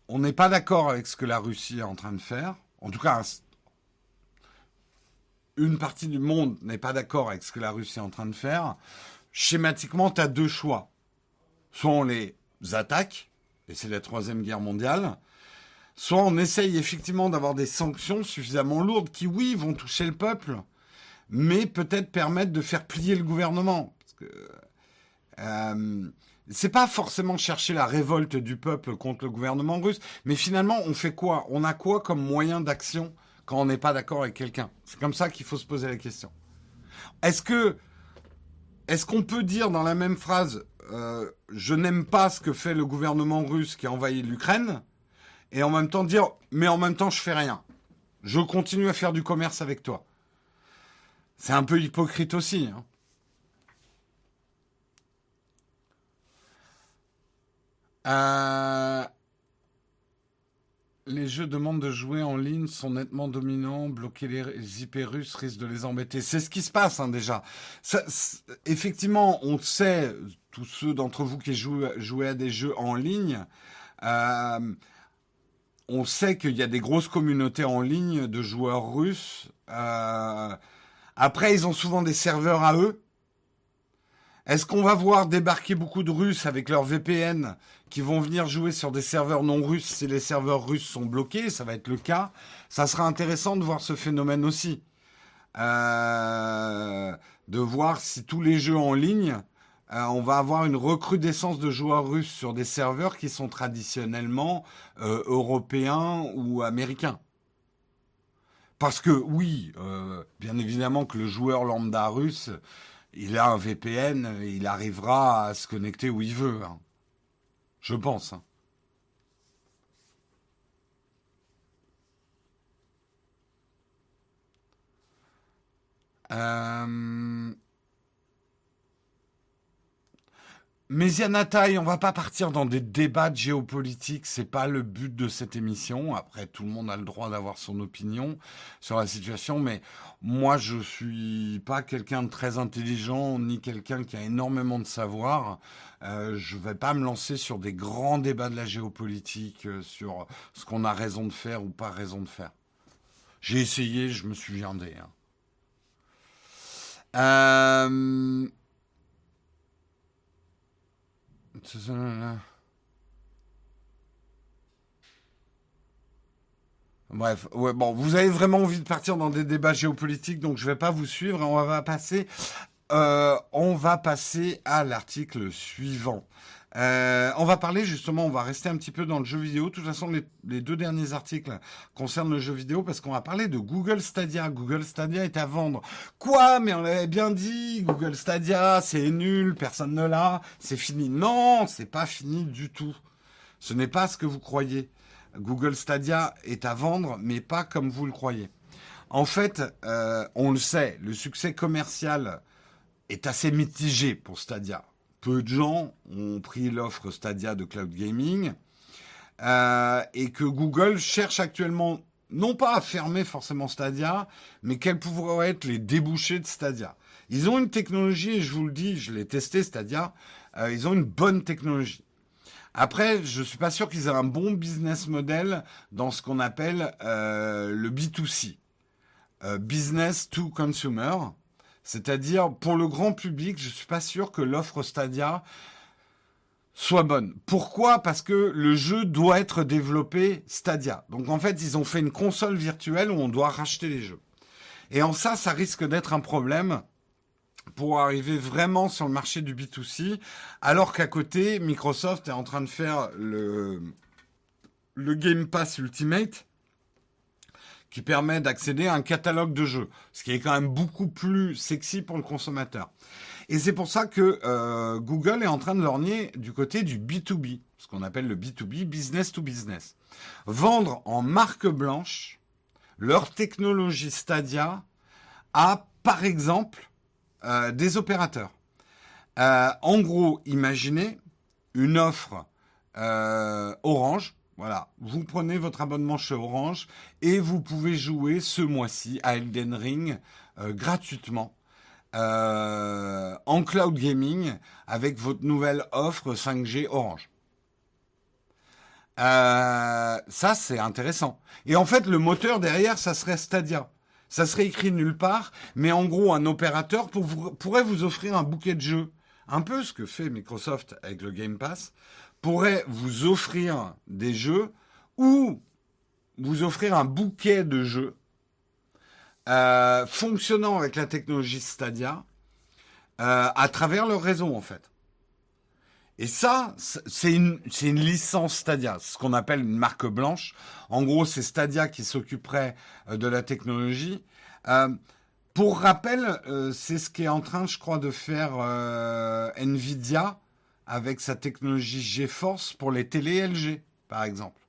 On n'est pas d'accord avec ce que la Russie est en train de faire. En tout cas, une partie du monde n'est pas d'accord avec ce que la Russie est en train de faire. Schématiquement, tu as deux choix. Soit on les attaques, et c'est la troisième guerre mondiale, soit on essaye effectivement d'avoir des sanctions suffisamment lourdes qui, oui, vont toucher le peuple, mais peut-être permettre de faire plier le gouvernement. Euh, c'est pas forcément chercher la révolte du peuple contre le gouvernement russe, mais finalement, on fait quoi? On a quoi comme moyen d'action quand on n'est pas d'accord avec quelqu'un? C'est comme ça qu'il faut se poser la question. Est-ce que est-ce qu'on peut dire dans la même phrase je n'aime pas ce que fait le gouvernement russe qui a envahi l'Ukraine, et en même temps dire, mais en même temps, je fais rien. Je continue à faire du commerce avec toi. C'est un peu hypocrite aussi. Hein. Euh, Les jeux demandent de jouer en ligne sont nettement dominants. Bloquer les IP russes risque de les embêter. C'est ce qui se passe hein, déjà. Effectivement, on sait, tous ceux d'entre vous qui jouent, à des jeux en ligne, euh, on sait qu'il y a des grosses communautés en ligne de joueurs russes. Euh, après, ils ont souvent des serveurs à eux. Est-ce qu'on va voir débarquer beaucoup de Russes avec leur VPN qui vont venir jouer sur des serveurs non russes si les serveurs russes sont bloqués? Ça va être le cas. Ça sera intéressant de voir ce phénomène aussi. Euh, de voir si tous les jeux en ligne, euh, on va avoir une recrudescence de joueurs russes sur des serveurs qui sont traditionnellement euh, européens ou américains. Parce que oui, bien évidemment que le joueur lambda russe, il a un VPN, il arrivera à se connecter où il veut. Hein. Je pense. Hein. Euh... Mais Yanataï, on va pas partir dans des débats de géopolitique, c'est pas le but de cette émission. Après, tout le monde a le droit d'avoir son opinion sur la situation, mais moi, je suis pas quelqu'un de très intelligent ni quelqu'un qui a énormément de savoir. Euh, je vais pas me lancer sur des grands débats de la géopolitique, euh, sur ce qu'on a raison de faire ou pas raison de faire. J'ai essayé, je me suis viandé. Hein. Euh... Bref, vous avez vraiment envie de partir dans des débats géopolitiques, donc je vais pas vous suivre. On va passer, euh, on va passer à l'article suivant. Euh, on va parler justement, on va rester un petit peu dans le jeu vidéo. De toute façon, les, deux derniers articles concernent le jeu vidéo parce qu'on va parler de Google Stadia. Google Stadia est à vendre. Quoi? Mais on l'avait bien dit, Google Stadia, c'est nul, personne ne l'a, c'est fini. Non, c'est pas fini du tout. Ce n'est pas ce que vous croyez. Google Stadia est à vendre, mais pas comme vous le croyez. En fait, euh, on le sait, le succès commercial est assez mitigé pour Stadia peu de gens ont pris l'offre Stadia de cloud gaming euh, et que Google cherche actuellement non pas à fermer forcément Stadia, mais quels pourraient être les débouchés de Stadia. Ils ont une technologie, et je vous le dis, je l'ai testé Stadia, euh, ils ont une bonne technologie. Après, je suis pas sûr qu'ils aient un bon business model dans ce qu'on appelle euh, le B2C, business to consumer. C'est-à-dire, pour le grand public, je ne suis pas sûr que l'offre Stadia soit bonne. Pourquoi? Parce que le jeu doit être développé Stadia. Donc en fait, ils ont fait une console virtuelle où on doit racheter les jeux. Et en ça, ça risque d'être un problème pour arriver vraiment sur le marché du B2C, alors qu'à côté, Microsoft est en train de faire le, le Game Pass Ultimate, qui permet d'accéder à un catalogue de jeux, ce qui est quand même beaucoup plus sexy pour le consommateur. Et c'est pour ça que euh, Google est en train de lorgner du côté du B2B, ce qu'on appelle le B2B, business to business. Vendre en marque blanche leur technologie Stadia à, par exemple, euh, des opérateurs. Euh, en gros, imaginez une offre Orange voilà, vous prenez votre abonnement chez Orange et vous pouvez jouer ce mois-ci à Elden Ring euh, gratuitement euh, en cloud gaming avec votre nouvelle offre 5G Orange. Euh, ça, c'est intéressant. Et en fait, le moteur derrière, ça serait Stadia. Ça serait écrit nulle part, mais en gros, un opérateur pourrait vous offrir un bouquet de jeux. Un peu ce que fait Microsoft avec le Game Pass pourrait vous offrir des jeux ou vous offrir un bouquet de jeux euh, fonctionnant avec la technologie Stadia euh, à travers leur réseau en fait. Et ça, c'est une, une, licence Stadia, ce qu'on appelle une marque blanche. En gros, c'est Stadia qui s'occuperait euh, de la technologie. pour rappel, c'est ce qui est en train, je crois, de faire Nvidia avec sa technologie GeForce pour les télé LG, par exemple.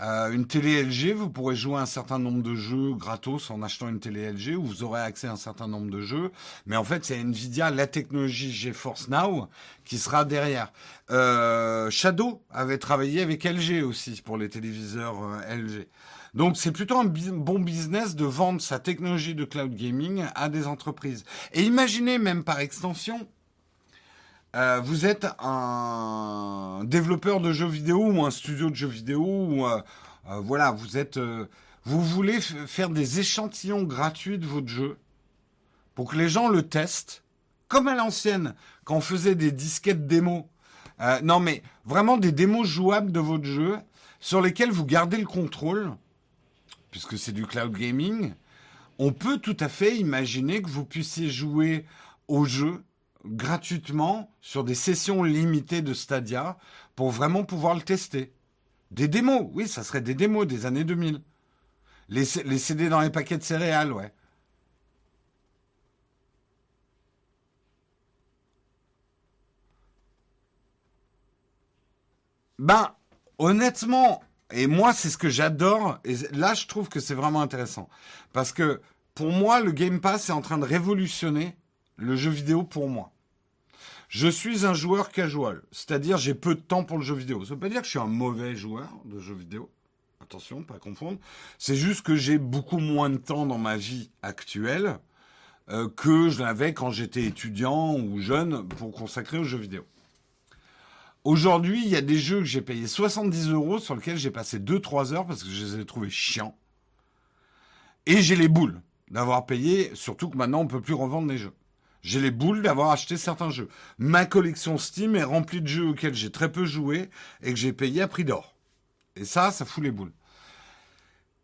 Euh, une télé LG, vous pourrez jouer un certain nombre de jeux gratos en achetant une télé LG, où vous aurez accès à un certain nombre de jeux. Mais en fait, c'est Nvidia, la technologie GeForce Now, qui sera derrière. Euh, Shadow avait travaillé avec LG aussi pour les téléviseurs euh, LG. Donc c'est plutôt un bon business de vendre sa technologie de cloud gaming à des entreprises. Et imaginez même par extension, euh, vous êtes un développeur de jeux vidéo ou un studio de jeux vidéo ou euh, euh, voilà, vous êtes, vous voulez faire des échantillons gratuits de votre jeu pour que les gens le testent, comme à l'ancienne quand on faisait des disquettes démos. non mais vraiment des démos jouables de votre jeu sur lesquels vous gardez le contrôle puisque c'est du cloud gaming, on peut tout à fait imaginer que vous puissiez jouer au jeu gratuitement sur des sessions limitées de Stadia pour vraiment pouvoir le tester. Des démos, oui, ça serait des démos des années 2000. Les, les CD dans les paquets de céréales, ouais. Ben, honnêtement, et moi, c'est ce que j'adore. Et là, je trouve que c'est vraiment intéressant. Parce que pour moi, le Game Pass est en train de révolutionner le jeu vidéo pour moi. Je suis un joueur casual, c'est-à-dire j'ai peu de temps pour le jeu vidéo. Ça ne veut pas dire que je suis un mauvais joueur de jeu vidéo. Attention, pas confondre. C'est juste que j'ai beaucoup moins de temps dans ma vie actuelle euh, que je l'avais quand j'étais étudiant ou jeune pour consacrer aux jeux vidéo. Aujourd'hui, il y a des jeux que j'ai payé 70 euros sur lesquels j'ai passé 2-3 heures parce que je les ai trouvés chiants. Et j'ai les boules d'avoir payé, surtout que maintenant on peut plus revendre les jeux. J'ai les boules d'avoir acheté certains jeux. Ma collection Steam est remplie de jeux auxquels j'ai très peu joué et que j'ai payé à prix d'or. Et ça, ça fout les boules.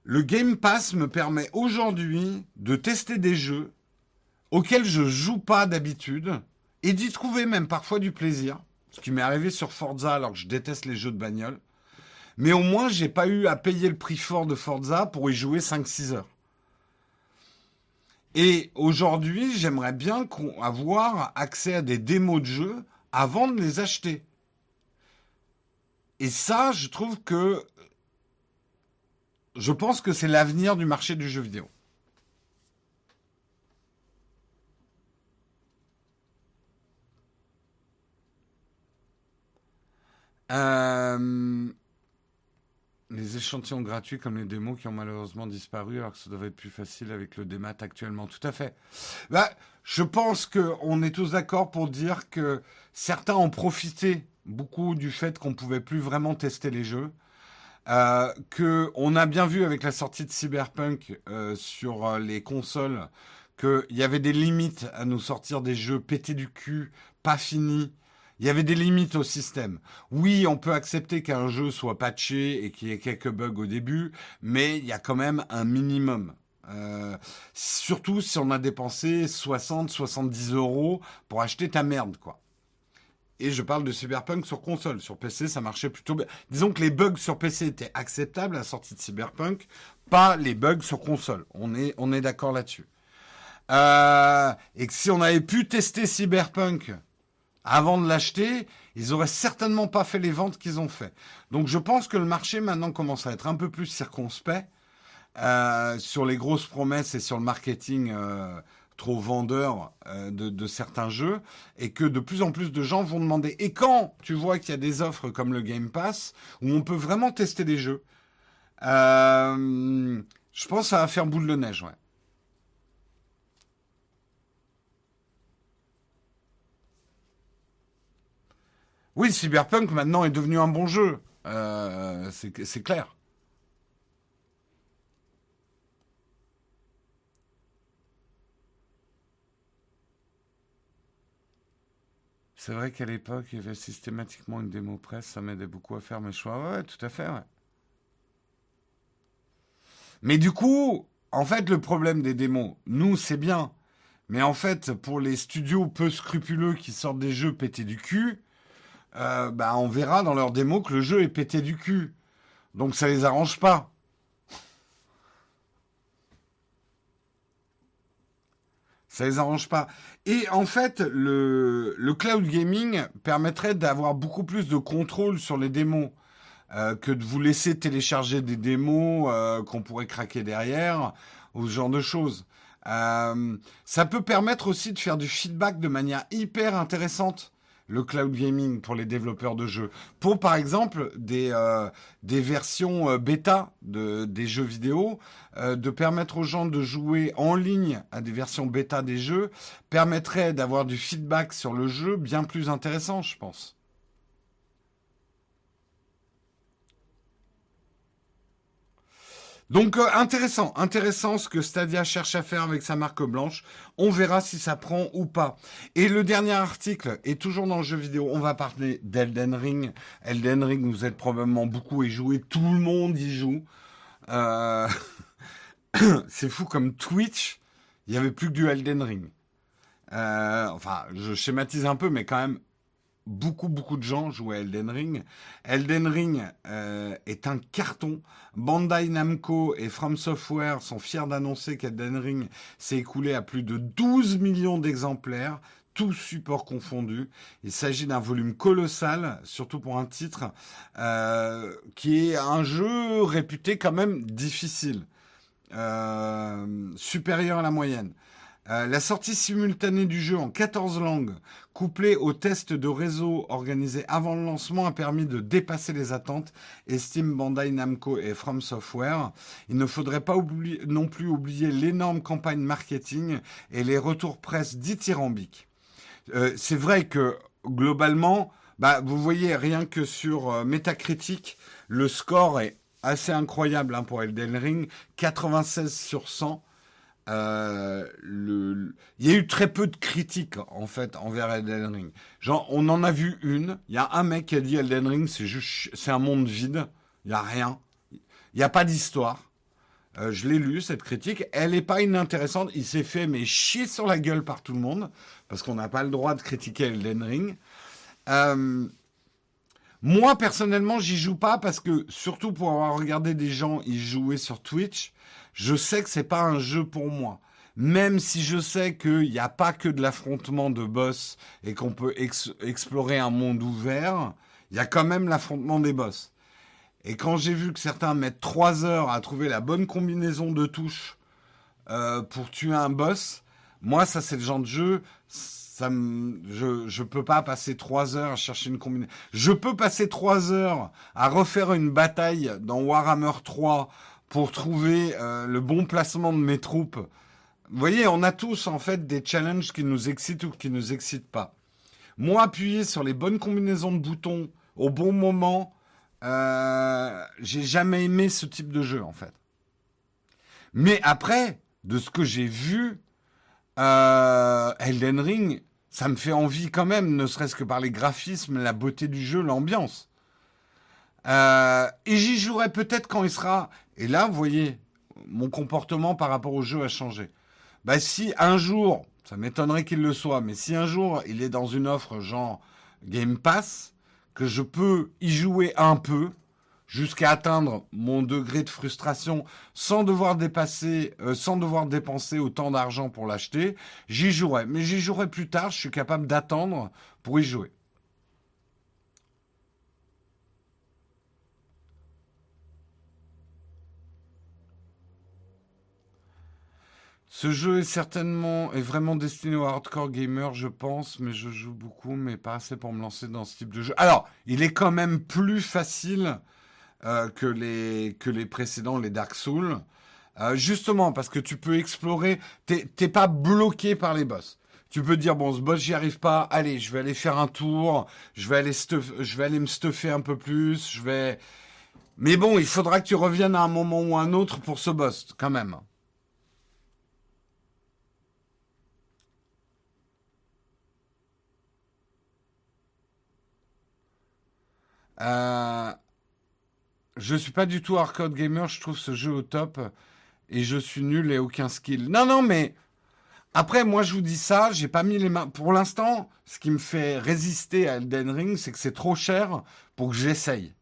Le Game Pass me permet aujourd'hui de tester des jeux auxquels je joue pas d'habitude et d'y trouver même parfois du plaisir ce qui m'est arrivé sur Forza alors que je déteste les jeux de bagnole. Mais au moins, j'ai pas eu à payer le prix fort de Forza pour y jouer 5-6 heures. Et aujourd'hui, j'aimerais bien avoir accès à des démos de jeux avant de les acheter. Et ça, je trouve que je pense que c'est l'avenir du marché du jeu vidéo. Euh, les échantillons gratuits comme les démos qui ont malheureusement disparu alors que ça devait être plus facile avec le démat actuellement. Tout à fait. Bah, je pense qu'on est tous d'accord pour dire que certains ont profité beaucoup du fait qu'on pouvait plus vraiment tester les jeux. Euh, que on a bien vu avec la sortie de Cyberpunk euh, sur euh, les consoles qu'il y avait des limites à nous sortir des jeux pétés du cul, pas finis, il y avait des limites au système. Oui, on peut accepter qu'un jeu soit patché et qu'il y ait quelques bugs au début, mais il y a quand même un minimum. Euh, surtout si on a dépensé 60, 70 euros pour acheter ta merde, quoi. Et je parle de Cyberpunk sur console. Sur PC, ça marchait plutôt bien. Disons que les bugs sur PC étaient acceptables à la sortie de Cyberpunk, pas les bugs sur console. On est, on est d'accord là-dessus. Euh, et que si on avait pu tester Cyberpunk avant de l'acheter, ils auraient certainement pas fait les ventes qu'ils ont fait. Donc je pense que le marché maintenant commence à être un peu plus circonspect euh, sur les grosses promesses et sur le marketing euh, trop vendeur euh, de, certains jeux, et que de plus en plus de gens vont demander. Et quand tu vois qu'il y a des offres comme le Game Pass où on peut vraiment tester des jeux, je pense que ça va faire boule de neige, ouais. Oui, Cyberpunk maintenant est devenu un bon jeu. Euh, c'est clair. C'est vrai qu'à l'époque, il y avait systématiquement une démo presse, ça m'aidait beaucoup à faire mes choix. Ouais, tout à fait. Mais du coup, en fait, le problème des démos, nous, c'est bien. Mais en fait, pour les studios peu scrupuleux qui sortent des jeux pétés du cul, euh, bah, on verra dans leur démo que le jeu est pété du cul. Donc ça les arrange pas. Ça les arrange pas. Et en fait, le, cloud gaming permettrait d'avoir beaucoup plus de contrôle sur les démos. euh, que de vous laisser télécharger des démos euh, qu'on pourrait craquer derrière, ou ce genre de choses. Ça peut permettre aussi de faire du feedback de manière hyper intéressante le cloud gaming pour les développeurs de jeux. Pour par exemple des, des versions bêta de, des jeux vidéo, de permettre aux gens de jouer en ligne à des versions bêta des jeux, permettrait d'avoir du feedback sur le jeu bien plus intéressant, je pense. Donc euh, intéressant, intéressant ce que Stadia cherche à faire avec sa marque blanche. On verra si ça prend ou pas. Et le dernier article est toujours dans le jeu vidéo. On va parler d'Elden Ring. Elden Ring, vous êtes probablement beaucoup et joué. Tout le monde y joue. Euh... [COUGHS] C'est fou comme Twitch. Il y avait plus que du Elden Ring. Euh, enfin, je schématise un peu, mais quand même, beaucoup, beaucoup de gens jouent à Elden Ring. Elden Ring euh, est un carton. Bandai Namco et From Software sont fiers d'annoncer qu'Elden Ring s'est écoulé à plus de 12 millions d'exemplaires, tous supports confondus. Il s'agit d'un volume colossal, surtout pour un titre euh, qui est un jeu réputé quand même difficile, euh, supérieur à la moyenne. La sortie simultanée du jeu en 14 langues, couplée au test de réseau organisé avant le lancement, a permis de dépasser les attentes, estime Bandai Namco et From Software. Il ne faudrait pas non plus oublier l'énorme campagne marketing et les retours presse dithyrambiques. Euh, c'est vrai que globalement, bah, vous voyez rien que sur euh, Metacritic, le score est assez incroyable hein, pour Elden Ring, 96 sur 100. Euh, il y a eu très peu de critiques en fait envers Elden Ring. Genre, on en a vu une. Il y a un mec qui a dit Elden Ring, c'est juste, c'est un monde vide. Il y a rien. Il n'y a pas d'histoire. Euh, je l'ai lu cette critique. Elle n'est pas inintéressante. Il s'est fait mais chier sur la gueule par tout le monde parce qu'on n'a pas le droit de critiquer Elden Ring. Euh, moi personnellement, j'y joue pas parce que surtout pour avoir regardé des gens y jouer sur Twitch je sais que c'est pas un jeu pour moi. Même si je sais qu'il n'y a pas que de l'affrontement de boss et qu'on peut explorer un monde ouvert, il y a quand même l'affrontement des boss. Et quand j'ai vu que certains mettent trois heures à trouver la bonne combinaison de touches euh, pour tuer un boss, moi ça c'est le genre de jeu, ça je je peux pas passer trois heures à chercher une combinaison. Je peux passer trois heures à refaire une bataille dans Warhammer 3 pour trouver euh, le bon placement de mes troupes. Vous voyez, on a tous en fait des challenges qui nous excitent ou qui nous excitent pas. Moi, appuyer sur les bonnes combinaisons de boutons au bon moment, euh, j'ai jamais aimé ce type de jeu en fait. Mais après, de ce que j'ai vu, euh, Elden Ring, ça me fait envie quand même, ne serait-ce que par les graphismes, la beauté du jeu, l'ambiance. Et j'y jouerai peut-être quand il sera. Et là, vous voyez, mon comportement par rapport au jeu a changé. Bah, si un jour, ça m'étonnerait qu'il le soit, mais si un jour il est dans une offre genre Game Pass, que je peux y jouer un peu jusqu'à atteindre mon degré de frustration sans devoir euh, sans devoir dépenser autant d'argent pour l'acheter, j'y jouerai. Mais j'y jouerai plus tard. Je suis capable d'attendre pour y jouer. Ce jeu est certainement, est vraiment destiné aux hardcore gamers, je pense, mais je joue beaucoup, mais pas assez pour me lancer dans ce type de jeu. Alors, il est quand même plus facile euh, que, les, que les précédents, les Dark Souls. Euh, justement, parce que tu peux explorer, t'es pas bloqué par les boss. Tu peux dire, bon, ce boss, j'y arrive pas, allez, je vais aller faire un tour, je vais aller, je vais aller me stuffer un peu plus, je vais... Mais bon, il faudra que tu reviennes à un moment ou à un autre pour ce boss, quand même. Euh, je suis pas du tout hardcore gamer, je trouve ce jeu au top et je suis nul et aucun skill. Non, non, mais après, moi je vous dis ça, j'ai pas mis les mains. Pour l'instant, ce qui me fait résister à Elden Ring, c'est que c'est trop cher pour que j'essaye.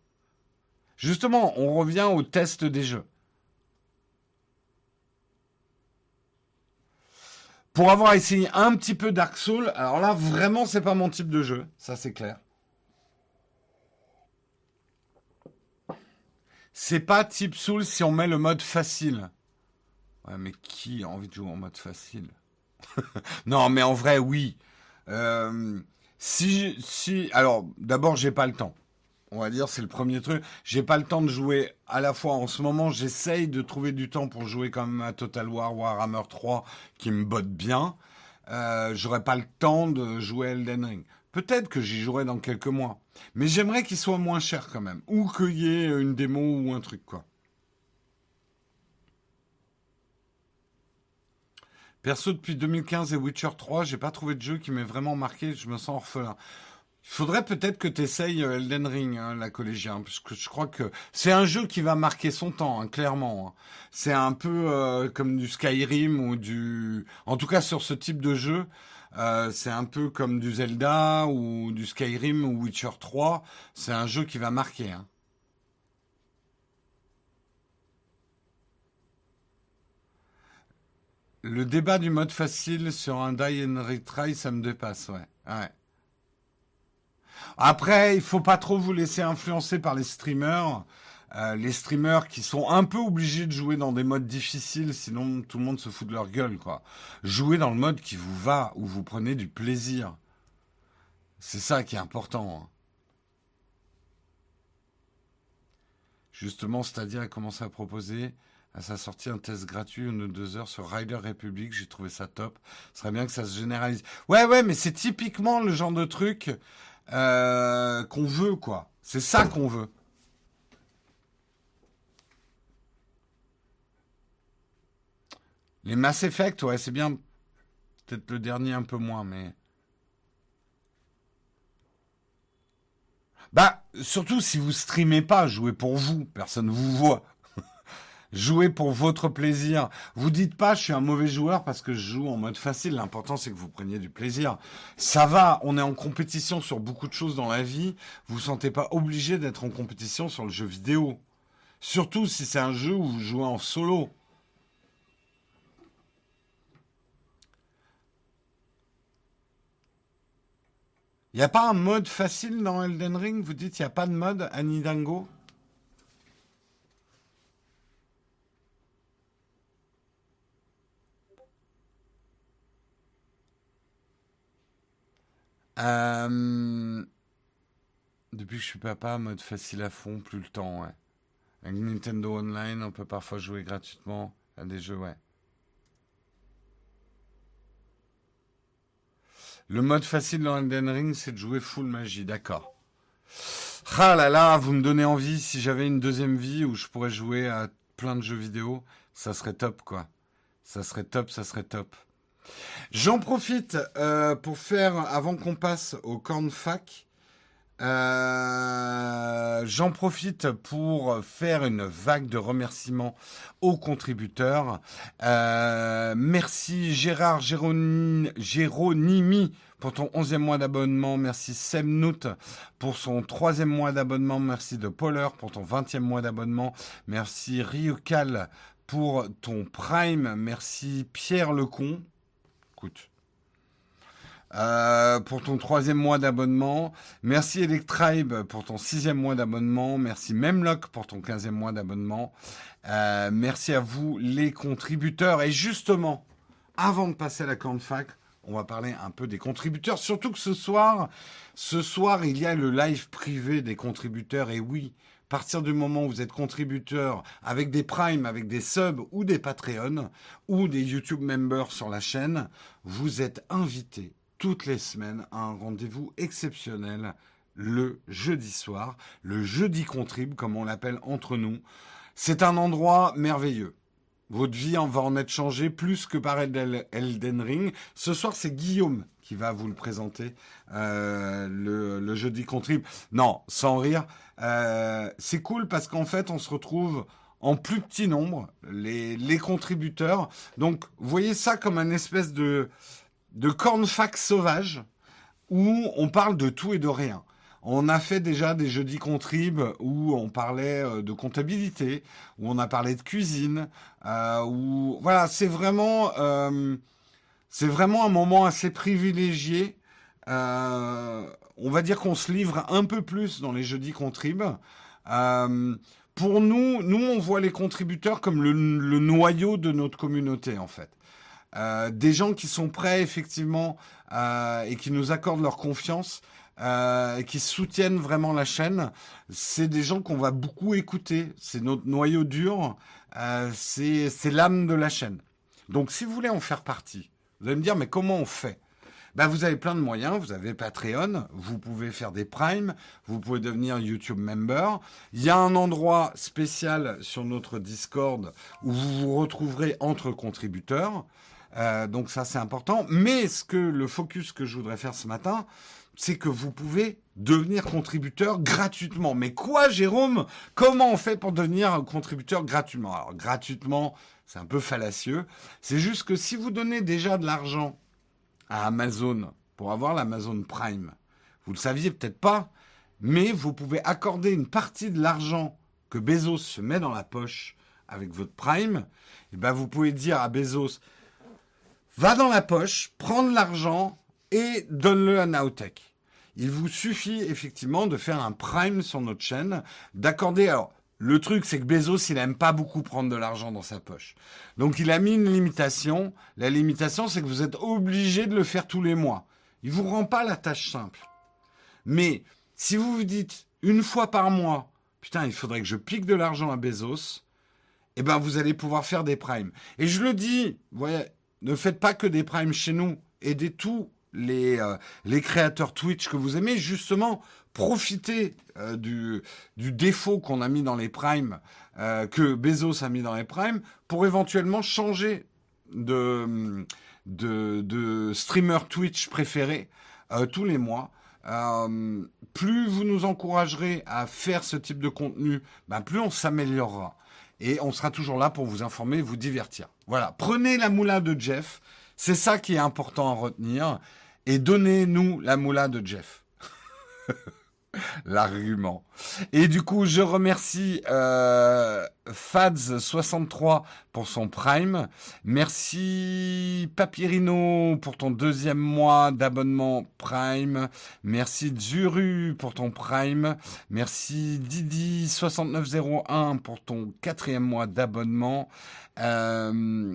Justement, on revient au test des jeux. Pour avoir essayé un petit peu Dark Souls, alors là, vraiment, c'est pas mon type de jeu, ça c'est clair. C'est pas type Soul si on met le mode facile. Ouais, mais qui a envie de jouer en mode facile? [LAUGHS] Non, mais en vrai, oui. Euh, si, si, alors, d'abord, j'ai pas le temps. On va dire, c'est le premier truc. J'ai pas le temps de jouer à la fois. En ce moment, j'essaye de trouver du temps pour jouer quand même à Total War, Warhammer 3, qui me botte bien. Euh, J'aurais pas le temps de jouer Elden Ring. Peut-être que j'y jouerai dans quelques mois. Mais j'aimerais qu'il soit moins cher quand même. Ou qu'il y ait une démo ou un truc, quoi. Perso, depuis 2015 et Witcher 3, j'ai pas trouvé de jeu qui m'ait vraiment marqué. Je me sens orphelin. Il faudrait peut-être que tu essayes euh, Elden Ring, hein, la collégien, parce que je crois que c'est un jeu qui va marquer son temps, hein, clairement. Hein. C'est un peu euh, comme du Skyrim ou du... En tout cas, sur ce type de jeu, euh, c'est un peu comme du Zelda ou du Skyrim ou Witcher 3. C'est un jeu qui va marquer. Hein. Le débat du mode facile sur un die and retry, ça me dépasse, ouais. Après, il faut pas trop vous laisser influencer par les streamers. Euh, les streamers qui sont un peu obligés de jouer dans des modes difficiles, sinon tout le monde se fout de leur gueule, quoi. Jouez dans le mode qui vous va, où vous prenez du plaisir. C'est ça qui est important. Hein. Justement, c'est-à-dire, a commencé à proposer à sa sortie un test gratuit une ou deux heures sur Rider Republic. J'ai trouvé ça top. Ce serait bien que ça se généralise. Ouais, ouais, mais c'est typiquement le genre de truc euh, qu'on veut, quoi. C'est ça qu'on veut. Les Mass Effect, ouais, c'est bien. Peut-être le dernier un peu moins, mais. Bah, surtout si vous streamez pas, jouez pour vous, personne vous voit. [LAUGHS] jouez pour votre plaisir. Vous dites pas je suis un mauvais joueur parce que je joue en mode facile. L'important c'est que vous preniez du plaisir. Ça va, on est en compétition sur beaucoup de choses dans la vie. Vous vous sentez pas obligé d'être en compétition sur le jeu vidéo. Surtout si c'est un jeu où vous jouez en solo. Il n'y a pas un mode facile dans Elden Ring? Vous dites il n'y a pas de mode Annie Dango euh, Depuis que je suis papa, mode facile à fond, plus le temps, ouais. Avec Nintendo Online, on peut parfois jouer gratuitement à des jeux, ouais. Le mode facile dans Elden Ring, c'est de jouer full magie, d'accord. Ah là là, vous me donnez envie. Si j'avais une deuxième vie où je pourrais jouer à plein de jeux vidéo, ça serait top, quoi. Ça serait top, ça serait top. J'en profite euh, pour faire, avant qu'on passe au cornfac, euh, J'en profite pour faire une vague de remerciements aux contributeurs. Euh, merci Gérard Géronimi pour ton onzième mois d'abonnement. Merci Semnout pour son troisième mois d'abonnement. Merci de Poller pour ton vingtième mois d'abonnement. Merci Ryukal pour ton Prime. Merci Pierre Lecon. Écoute, euh, pour ton troisième mois d'abonnement. Merci Electribe pour ton sixième mois d'abonnement. Merci Memlock pour ton quinzième mois d'abonnement. Euh, merci à vous les contributeurs. Et justement, avant de passer à la fac, on va parler un peu des contributeurs. Surtout que ce soir, ce soir, il y a le live privé des contributeurs. Et oui, à partir du moment où vous êtes contributeur avec des primes, avec des subs ou des Patreon ou des YouTube members sur la chaîne, vous êtes invité toutes les semaines un rendez-vous exceptionnel le jeudi soir, le jeudi contrib comme on l'appelle entre nous. C'est un endroit merveilleux. Votre vie en va en être changée plus que par Elden Ring. Ce soir, c'est Guillaume qui va vous le présenter, euh, le, jeudi contrib. Non, sans rire. Euh, c'est cool parce qu'en fait, on se retrouve en plus petit nombre, les, les contributeurs. Donc, vous voyez ça comme un espèce de de cornfax sauvage où on parle de tout et de rien. On a fait déjà des jeudis contrib où on parlait euh, de comptabilité, où on a parlé de cuisine, euh, où voilà, c'est vraiment, euh, c'est vraiment un moment assez privilégié. on va dire qu'on se livre un peu plus dans les jeudis contrib pour nous, nous, on voit les contributeurs comme le, noyau de notre communauté, en fait. Euh, des gens qui sont prêts, effectivement, euh, et qui nous accordent leur confiance, euh, et qui soutiennent vraiment la chaîne, c'est des gens qu'on va beaucoup écouter. C'est notre noyau dur, c'est l'âme de la chaîne. Donc, si vous voulez en faire partie, vous allez me dire, mais comment on fait? Ben, vous avez plein de moyens. Vous avez Patreon, vous pouvez faire des primes, vous pouvez devenir YouTube member. Il y a un endroit spécial sur notre Discord où vous vous retrouverez entre contributeurs. Euh, donc ça c'est important. Mais ce que le focus que je voudrais faire ce matin, c'est que vous pouvez devenir contributeur gratuitement. Mais quoi, Jérôme? Comment on fait pour devenir contributeur gratuitement? Alors gratuitement, c'est un peu fallacieux. C'est juste que si vous donnez déjà de l'argent à Amazon pour avoir l'Amazon Prime. Vous le saviez peut-être pas, mais vous pouvez accorder une partie de l'argent que Bezos se met dans la poche avec votre Prime. Et ben vous pouvez dire à Bezos, va dans la poche, prendre l'argent et donne-le à Nowtech. Il vous suffit effectivement de faire un Prime sur notre chaîne, d'accorder alors le truc, c'est que Bezos, il n'aime pas beaucoup prendre de l'argent dans sa poche. Donc, il a mis une limitation. La limitation, c'est que vous êtes obligé de le faire tous les mois. Il vous rend pas la tâche simple. Mais, si vous vous dites, une fois par mois, putain, il faudrait que je pique de l'argent à Bezos, eh ben, vous allez pouvoir faire des primes. Et je le dis, voyez, ne faites pas que des primes chez nous. Aidez tous les, euh, créateurs Twitch que vous aimez, justement, profiter euh, du, défaut qu'on a mis dans les primes, euh, que Bezos a mis dans les primes, pour éventuellement changer de, streamer Twitch préféré tous les mois. plus vous nous encouragerez à faire ce type de contenu, ben plus on s'améliorera. Et on sera toujours là pour vous informer, vous divertir. Voilà, prenez la moula de Jeff, c'est ça qui est important à retenir, et donnez-nous la moula de Jeff. [LAUGHS] [LAUGHS] L'argument. Et du coup, je remercie euh, Fads63 pour son Prime. Merci Papyrino pour ton deuxième mois d'abonnement Prime. Merci Zuru pour ton Prime. Merci Didi6901 pour ton quatrième mois d'abonnement. Euh,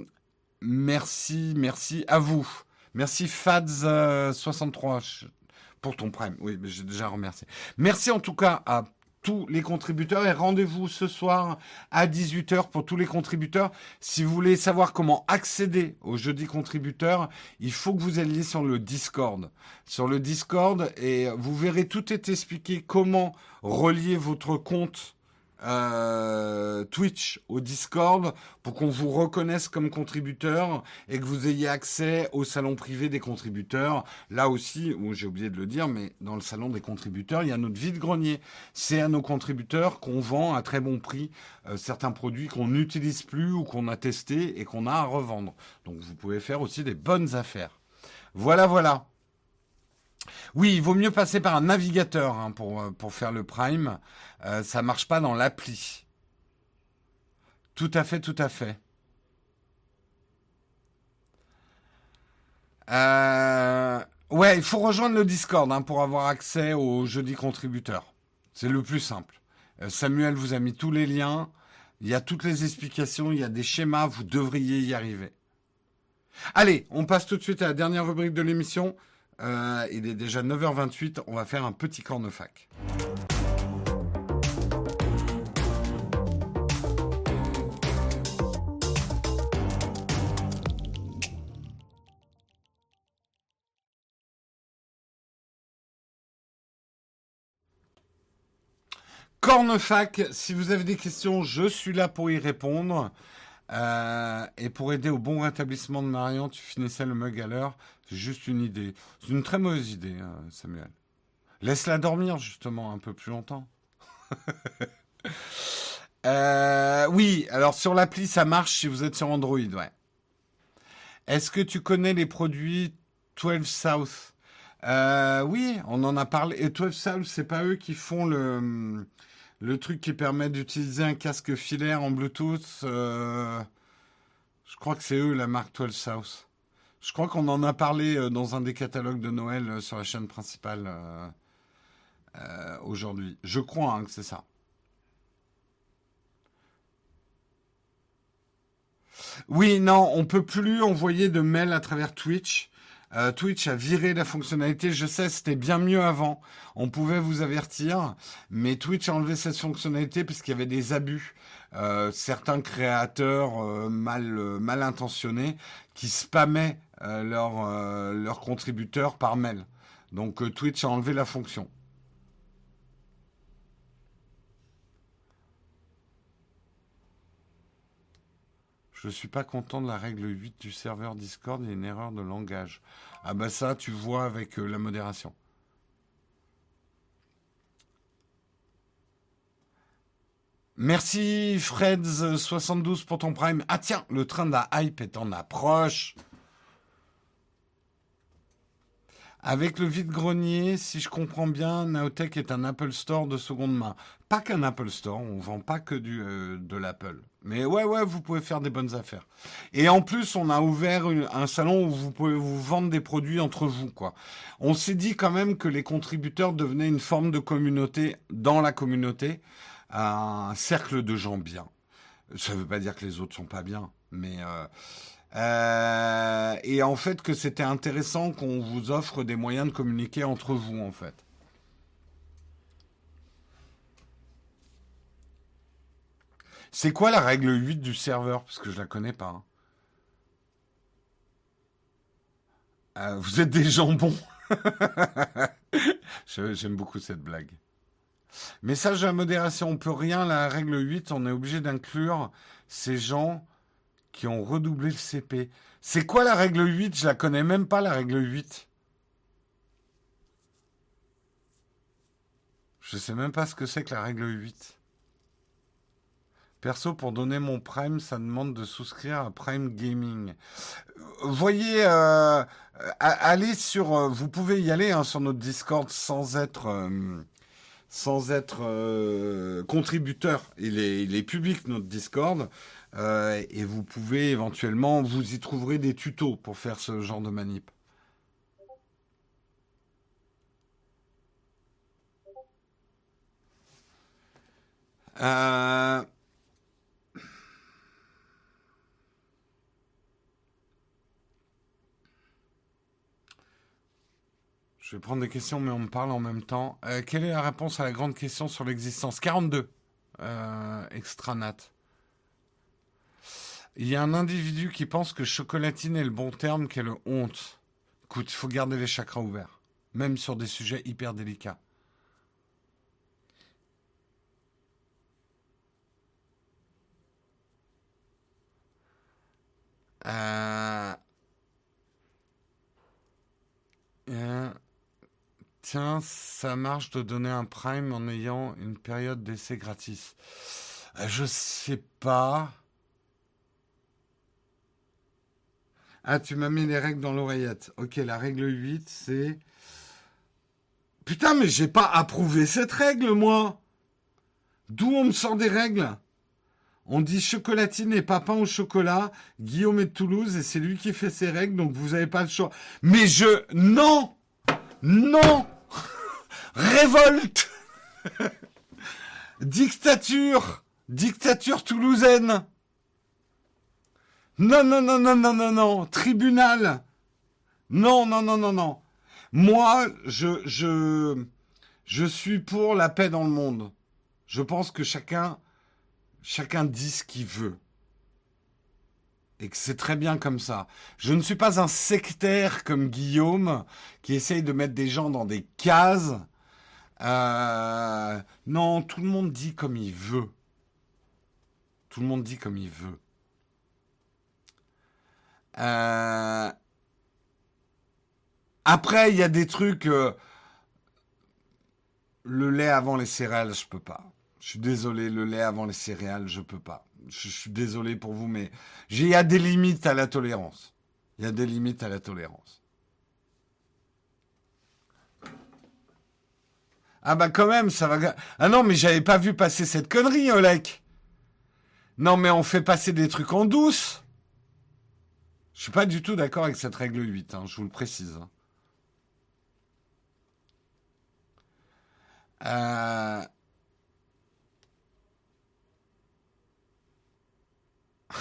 merci, merci à vous. Merci Fads63 pour ton prime. Oui, mais j'ai déjà remercié. Merci en tout cas à tous les contributeurs et rendez-vous ce soir à 18h pour tous les contributeurs. Si vous voulez savoir comment accéder au jeudi contributeur, il faut que vous alliez sur le Discord. Sur le Discord et vous verrez tout est expliqué comment relier votre compte euh, Twitch au Discord pour qu'on vous reconnaisse comme contributeur et que vous ayez accès au salon privé des contributeurs. Là aussi, j'ai oublié de le dire, mais dans le salon des contributeurs, il y a notre vide-grenier. C'est à nos contributeurs qu'on vend à très bon prix euh, certains produits qu'on n'utilise plus ou qu'on a testés et qu'on a à revendre. Donc vous pouvez faire aussi des bonnes affaires. Voilà, voilà. Oui, il vaut mieux passer par un navigateur hein, pour, euh, pour faire le Prime. Euh, ça marche pas dans l'appli. Tout à fait, tout à fait. Euh, ouais, il faut rejoindre le Discord hein, pour avoir accès au jeudi contributeur. C'est le plus simple. Euh, Samuel vous a mis tous les liens. Il y a toutes les explications, il y a des schémas, vous devriez y arriver. Allez, on passe tout de suite à la dernière rubrique de l'émission. Euh, il est déjà 9h28, on va faire un petit cornefac. Cornefac, si vous avez des questions, je suis là pour y répondre. Euh, et pour aider au bon rétablissement de Marion, tu finissais le mug à l'heure. C'est juste une idée. C'est une très mauvaise idée, hein, Samuel. Laisse-la dormir, justement, un peu plus longtemps. [LAUGHS] euh, oui, alors sur l'appli, ça marche si vous êtes sur Android, ouais. Est-ce que tu connais les produits 12 South? Euh, Oui, on en a parlé. Et 12 South, c'est pas eux qui font le le truc qui permet d'utiliser un casque filaire en Bluetooth, euh, je crois que c'est eux, la marque 12 South. Je crois qu'on en a parlé euh, dans un des catalogues de Noël euh, sur la chaîne principale aujourd'hui. Je crois hein, que c'est ça. Oui, non, on peut plus envoyer de mails à travers Twitch. Euh, Twitch a viré la fonctionnalité. Je sais, c'était bien mieux avant. On pouvait vous avertir, mais Twitch a enlevé cette fonctionnalité parce qu'il y avait des abus. Euh, certains créateurs euh, mal mal intentionnés qui spammaient leurs leurs contributeurs par mail. Donc Twitch a enlevé la fonction. Je suis pas content de la règle 8 du serveur Discord, il y a une erreur de langage. Ah bah ça, tu vois avec euh, la modération. Merci Freds72 pour ton prime. Ah tiens, le train de la hype est en approche. Avec le vide-grenier, si je comprends bien, Naotech est un Apple Store de seconde main. Pas qu'un Apple Store, on vend pas que du, euh, de l'Apple. Mais ouais, ouais, vous pouvez faire des bonnes affaires. Et en plus, on a ouvert un salon où vous pouvez vous vendre des produits entre vous, quoi. On s'est dit quand même que les contributeurs devenaient une forme de communauté dans la communauté, un cercle de gens bien. Ça ne veut pas dire que les autres sont pas bien, mais euh, euh, et en fait que c'était intéressant qu'on vous offre des moyens de communiquer entre vous, en fait. C'est quoi la règle 8 du serveur? Parce que je la connais pas. Hein. Euh, vous êtes des jambons. [LAUGHS] J'aime beaucoup cette blague. Message à modération, on peut rien, la règle 8, on est obligé d'inclure ces gens qui ont redoublé le CP. C'est quoi la règle 8 Je la connais même pas, la règle 8. Je sais même pas ce que c'est que la règle 8. Perso, pour donner mon Prime, ça demande de souscrire à Prime Gaming. Voyez, euh, allez sur, euh, vous pouvez y aller hein, sur notre Discord sans être, euh, sans être contributeur. Il est, il est public notre Discord et vous pouvez éventuellement, vous y trouverez des tutos pour faire ce genre de manip. Euh, Je vais prendre des questions, mais on me parle en même temps. Euh, quelle est la réponse à la grande question sur l'existence? 42. Euh, extranat. Il y a un individu qui pense que chocolatine est le bon terme, qu'elle honte. Écoute, il faut garder les chakras ouverts, même sur des sujets hyper délicats. Euh... euh Tiens, ça marche de donner un prime en ayant une période d'essai gratis. Euh, je sais pas. Ah, tu m'as mis les règles dans l'oreillette. Ok, la règle 8, c'est... Putain, mais j'ai pas approuvé cette règle, moi. D'où on me sort des règles? On dit chocolatine et pas pain au chocolat. Guillaume est de Toulouse et c'est lui qui fait ces règles, donc vous n'avez pas le choix. Mais je... Non Non [LAUGHS] Révolte [LAUGHS] Dictature Dictature toulousaine Non, non, non, non, non, non, non Tribunal Non, non, non, non, non Moi, je, je, je suis pour la paix dans le monde. Je pense que chacun, chacun dit ce qu'il veut et que c'est très bien comme ça. Je ne suis pas un sectaire comme Guillaume qui essaye de mettre des gens dans des cases euh, non, tout le monde dit comme il veut. Tout le monde dit comme il veut. Euh, après, il y a des trucs. Euh, le lait avant les céréales, je peux pas. Je suis désolé, le lait avant les céréales, je peux pas. Je, suis désolé pour vous, mais il y a des limites à la tolérance. Il y a des limites à la tolérance. Ah bah quand même, ça va. Ah non, mais j'avais pas vu passer cette connerie, Olek. Non, mais on fait passer des trucs en douce. Je ne suis pas du tout d'accord avec cette règle 8, hein, je vous le précise. Euh. [LAUGHS]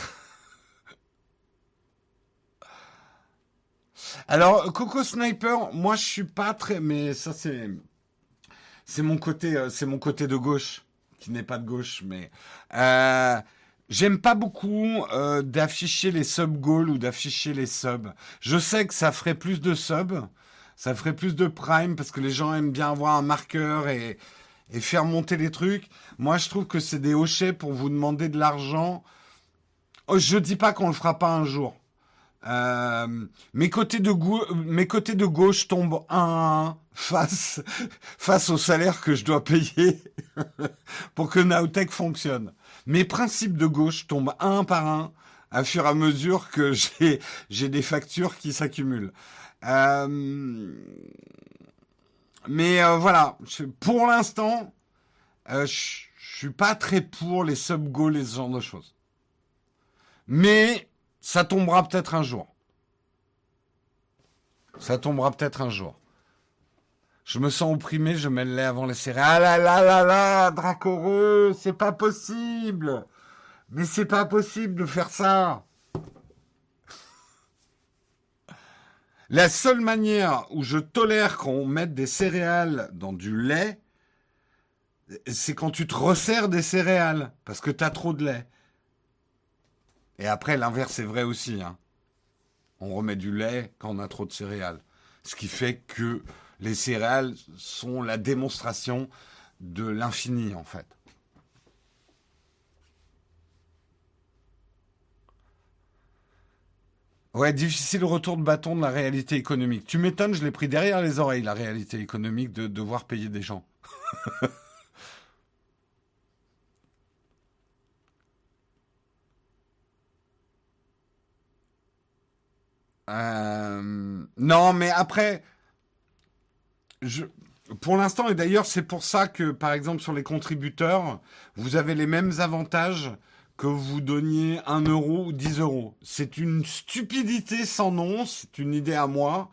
Alors, Coco Sniper, moi je suis pas très. Mais ça, c'est. C'est mon côté, euh, c'est mon côté de gauche, qui n'est pas de gauche, mais. Euh, J'aime pas beaucoup euh, d'afficher les sub goals ou d'afficher les subs. Je sais que ça ferait plus de subs, ça ferait plus de prime parce que les gens aiment bien avoir un marqueur et, faire monter les trucs. Moi, je trouve que c'est des hochets pour vous demander de l'argent. Oh, je dis pas qu'on le fera pas un jour. Euh, mes, côtés de gauche tombent un [LAUGHS] face, face au salaire que je dois payer [LAUGHS] pour que Nowtech fonctionne. Mes principes de gauche tombent un par un à fur et à mesure que [LAUGHS] j'ai, des factures qui s'accumulent. Euh, mais euh, voilà, pour l'instant, euh, je, je suis pas très pour les sub-goals et ce genre de choses. Mais ça tombera peut-être un jour. Ça tombera peut-être un jour. Je me sens opprimé, je mets le lait avant les céréales. Ah là là là là, Dracoreux, c'est pas possible. Mais c'est pas possible de faire ça. La seule manière où je tolère qu'on mette des céréales dans du lait, c'est quand tu te resserres des céréales, parce que tu as trop de lait. Et après, l'inverse est vrai aussi. Hein. On remet du lait quand on a trop de céréales. Ce qui fait que les céréales sont la démonstration de l'infini, en fait. Ouais, difficile retour de bâton de la réalité économique. Tu m'étonnes, je l'ai pris derrière les oreilles, la réalité économique de devoir payer des gens. [LAUGHS] Euh, non, mais après, je, pour l'instant, et d'ailleurs c'est pour ça que, par exemple, sur les contributeurs, vous avez les mêmes avantages que vous donniez 1 euro ou 10 euros. C'est une stupidité sans nom, c'est une idée à moi,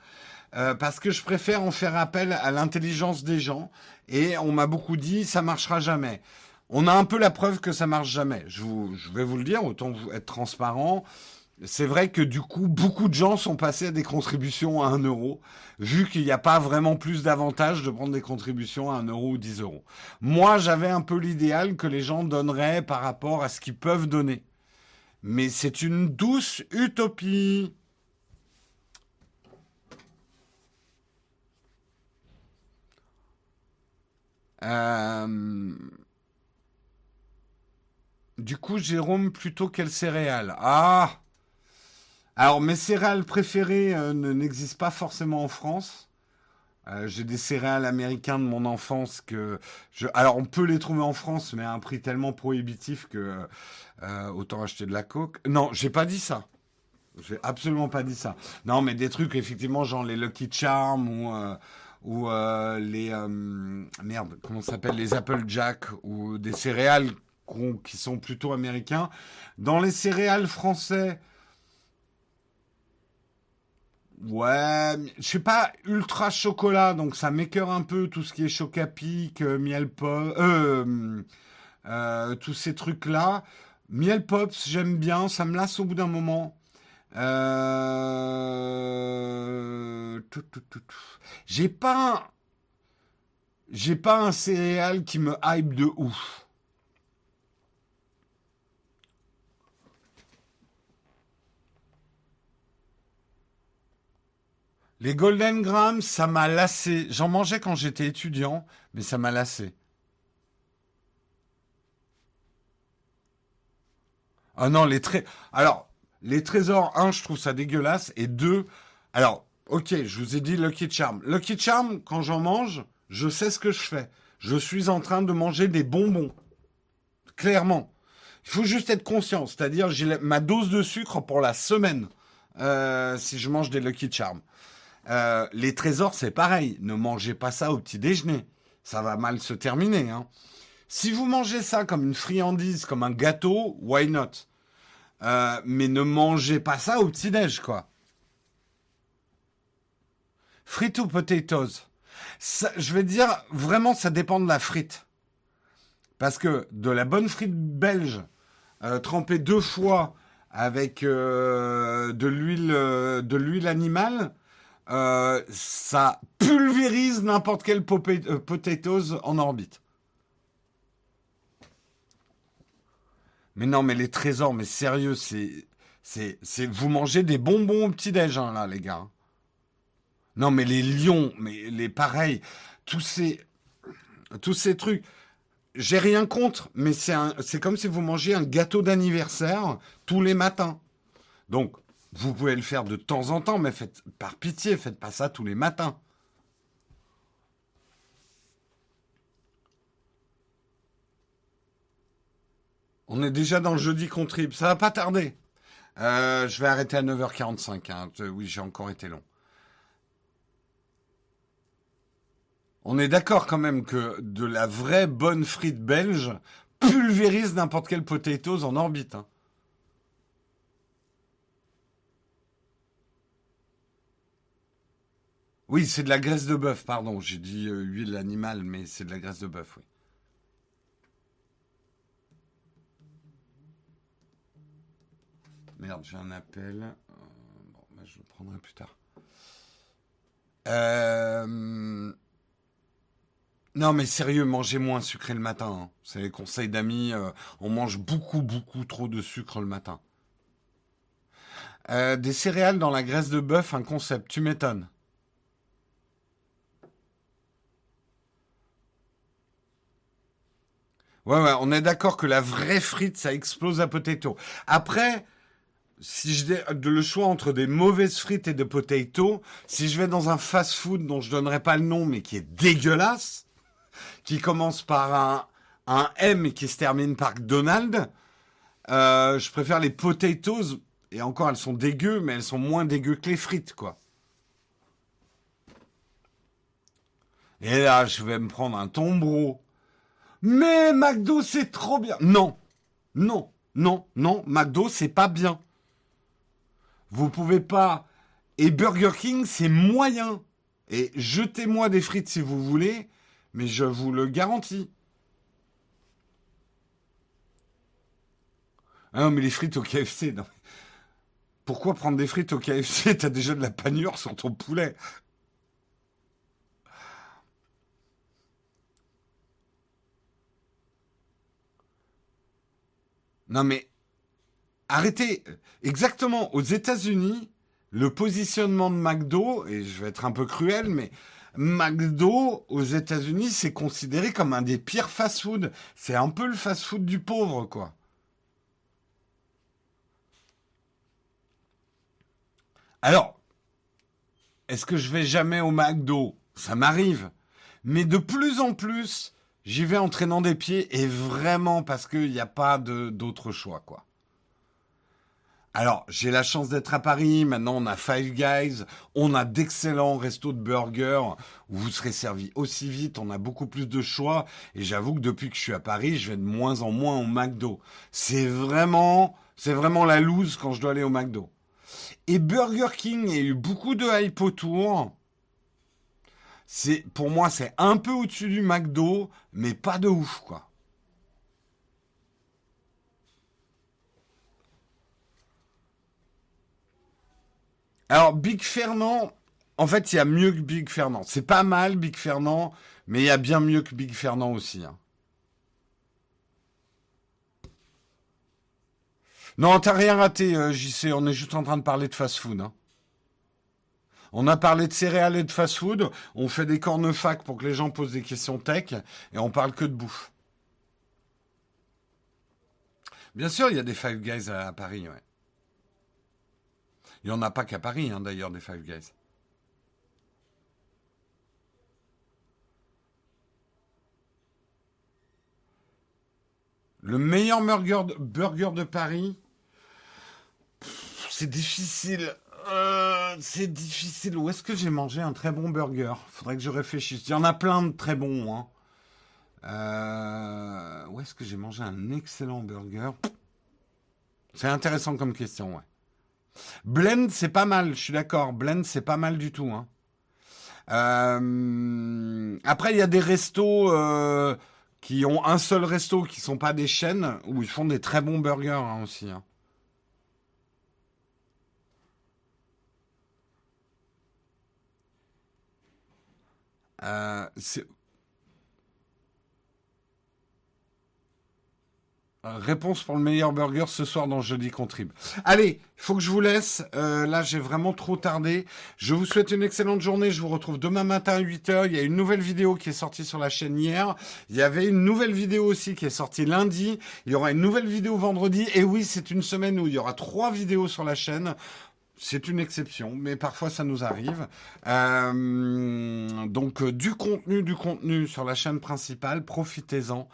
euh, parce que je préfère en faire appel à l'intelligence des gens, et on m'a beaucoup dit, ça marchera jamais. On a un peu la preuve que ça marche jamais. Je, vous, je vais vous le dire, autant être transparent c'est vrai que du coup, beaucoup de gens sont passés à des contributions à 1 euro, vu qu'il n'y a pas vraiment plus d'avantage de prendre des contributions à 1 euro ou 10 euros. Moi, j'avais un peu l'idéal que les gens donneraient par rapport à ce qu'ils peuvent donner. Mais c'est une douce utopie. Euh, du coup, Jérôme, plutôt quelle céréale? Ah alors, mes céréales préférées euh, n'existent pas forcément en France. Euh, j'ai des céréales américains de mon enfance que. Alors, on peut les trouver en France, mais à un prix tellement prohibitif que euh, autant acheter de la coke. Non, j'ai pas dit ça. J'ai absolument pas dit ça. Non, mais des trucs effectivement genre les Lucky Charms ou ou les merde comment s'appelle les Apple Jack ou des céréales qui sont plutôt américains. Dans les céréales français, Ouais, je suis pas ultra chocolat, donc ça m'écœure un peu tout ce qui est chocapic, euh, miel pop, euh, euh, tous ces trucs-là. Miel pops, j'aime bien, ça me lasse au bout d'un moment. Euh... J'ai pas, j'ai pas un céréal qui me hype de ouf. Les Golden Grams, ça m'a lassé. J'en mangeais quand j'étais étudiant, mais ça m'a lassé. Ah non, les trésors. Alors, les trésors, un, je trouve ça dégueulasse. Et deux, alors, ok, je vous ai dit Lucky Charm. Lucky Charm, quand j'en mange, je sais ce que je fais. Je suis en train de manger des bonbons. Clairement. Il faut juste être conscient. C'est-à-dire, j'ai ma dose de sucre pour la semaine. Euh, si je mange des Lucky Charms. Euh, les trésors, c'est pareil. Ne mangez pas ça au petit déjeuner. Ça va mal se terminer. Hein. Si vous mangez ça comme une friandise, comme un gâteau, why not? Euh, Mais ne mangez pas ça au petit déj, quoi. Frites ou potatoes? Je vais dire, vraiment, ça dépend de la frite. Parce que de la bonne frite belge, euh, trempée deux fois avec de l'huile, de l'huile animale, euh, ça pulvérise n'importe quel euh, potatoes en orbite. Mais non, mais les trésors, mais sérieux, c'est, c'est, c'est, vous mangez des bonbons au petit-déj, hein, là, les gars. Non, mais les lions, mais les pareils, tous ces, tous ces trucs. J'ai rien contre, mais c'est, c'est comme si vous mangiez un gâteau d'anniversaire tous les matins. Donc, vous pouvez le faire de temps en temps, mais faites, par pitié, faites pas ça tous les matins. On est déjà dans le jeudi contrib, ça va pas tarder. Euh, je vais arrêter à 9h45. Hein. Oui, j'ai encore été long. On est d'accord quand même que de la vraie bonne frite belge pulvérise n'importe quel potatoes en orbite. Hein. Oui, c'est de la graisse de bœuf, pardon. J'ai dit euh, huile animale, mais c'est de la graisse de bœuf, oui. Merde, j'ai un appel. Euh, bon, bah, je le prendrai plus tard. Euh, non, mais sérieux, mangez moins sucré le matin. Hein. C'est les conseils d'amis. on mange beaucoup, beaucoup trop de sucre le matin. des céréales dans la graisse de bœuf, un concept, tu m'étonnes. Ouais, ouais, on est d'accord que la vraie frite, ça explose à potato. Après, si je le choix entre des mauvaises frites et de potato, si je vais dans un fast-food dont je donnerai pas le nom, mais qui est dégueulasse, qui commence par un, un M et qui se termine par Donald, euh, je préfère les potatoes. Et encore, elles sont dégueu, mais elles sont moins dégueu que les frites, quoi. Et là, je vais me prendre un tombereau mais McDo, c'est trop bien. Non, non, non, non, McDo, c'est pas bien. Vous pouvez pas. Et Burger King, c'est moyen. Et jetez-moi des frites si vous voulez, mais je vous le garantis. Ah non, mais les frites au KFC. Pourquoi prendre des frites au KFC T'as déjà de la panure sur ton poulet. Non mais arrêtez. Exactement. Aux États-Unis, le positionnement de McDo, et je vais être un peu cruel, mais McDo aux États-Unis, c'est considéré comme un des pires fast-food. C'est un peu le fast-food du pauvre, quoi. Alors, est-ce que je vais jamais au McDo? Ça m'arrive. Mais de plus en plus, J'y vais en traînant des pieds et vraiment parce qu'il n'y a pas d'autre choix, quoi. Alors, j'ai la chance d'être à Paris. Maintenant, on a Five Guys. On a d'excellents restos de burgers où vous serez servi aussi vite. On a beaucoup plus de choix. Et j'avoue que depuis que je suis à Paris, je vais de moins en moins au McDo. C'est vraiment, c'est vraiment la loose quand je dois aller au McDo. Et Burger King, a eu beaucoup de hype autour c'est pour moi c'est un peu au-dessus du McDo, mais pas de ouf quoi. Alors Big Fernand, en fait il y a mieux que Big Fernand. C'est pas mal Big Fernand, mais il y a bien mieux que Big Fernand aussi. Hein. Non, t'as rien raté, euh, JC. On est juste en train de parler de fast-food. Hein. On a parlé de céréales et de fast-food. On fait des cornefacs pour que les gens posent des questions tech. Et on parle que de bouffe. Bien sûr, il y a des Five Guys à, Paris, ouais. Il n'y en a pas qu'à Paris, hein, d'ailleurs, des Five Guys. Le meilleur burger de, burger de Paris, c'est difficile. Euh, c'est difficile. Où est-ce que j'ai mangé un très bon burger? Faudrait que je réfléchisse. Il y en a plein de très bons. Hein. Euh, où est-ce que j'ai mangé un excellent burger? C'est intéressant comme question, ouais. Blend, c'est pas mal, je suis d'accord. Blend, c'est pas mal du tout. Hein. Euh, après, il y a des restos qui ont un seul resto, qui sont pas des chaînes, où ils font des très bons burgers hein, aussi. Euh, Euh, Réponse pour le meilleur burger ce soir dans Jeudi Contrib. Allez, il faut que je vous laisse. Euh, là, j'ai vraiment trop tardé. Je vous souhaite une excellente journée. Je vous retrouve demain matin à 8h. Il y a une nouvelle vidéo qui est sortie sur la chaîne hier. Il y avait une nouvelle vidéo aussi qui est sortie lundi. Il y aura une nouvelle vidéo vendredi. Et oui, c'est une semaine où il y aura trois vidéos sur la chaîne. C'est une exception, mais parfois ça nous arrive. Euh, donc euh, du contenu, du contenu sur la chaîne principale, profitez-en.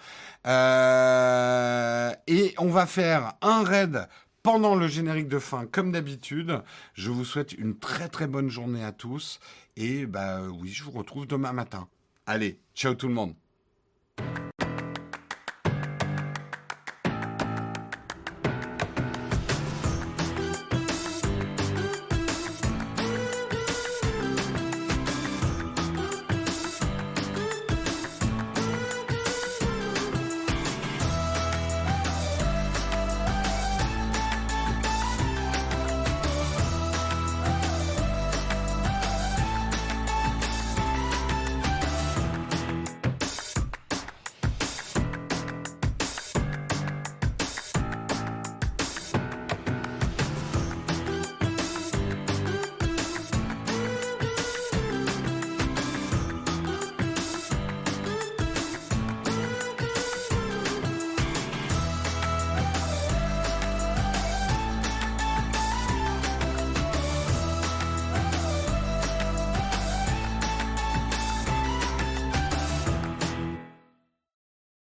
Euh, et on va faire un raid pendant le générique de fin, comme d'habitude. Je vous souhaite une très très bonne journée à tous. Et bah oui, je vous retrouve demain matin. Allez, ciao tout le monde.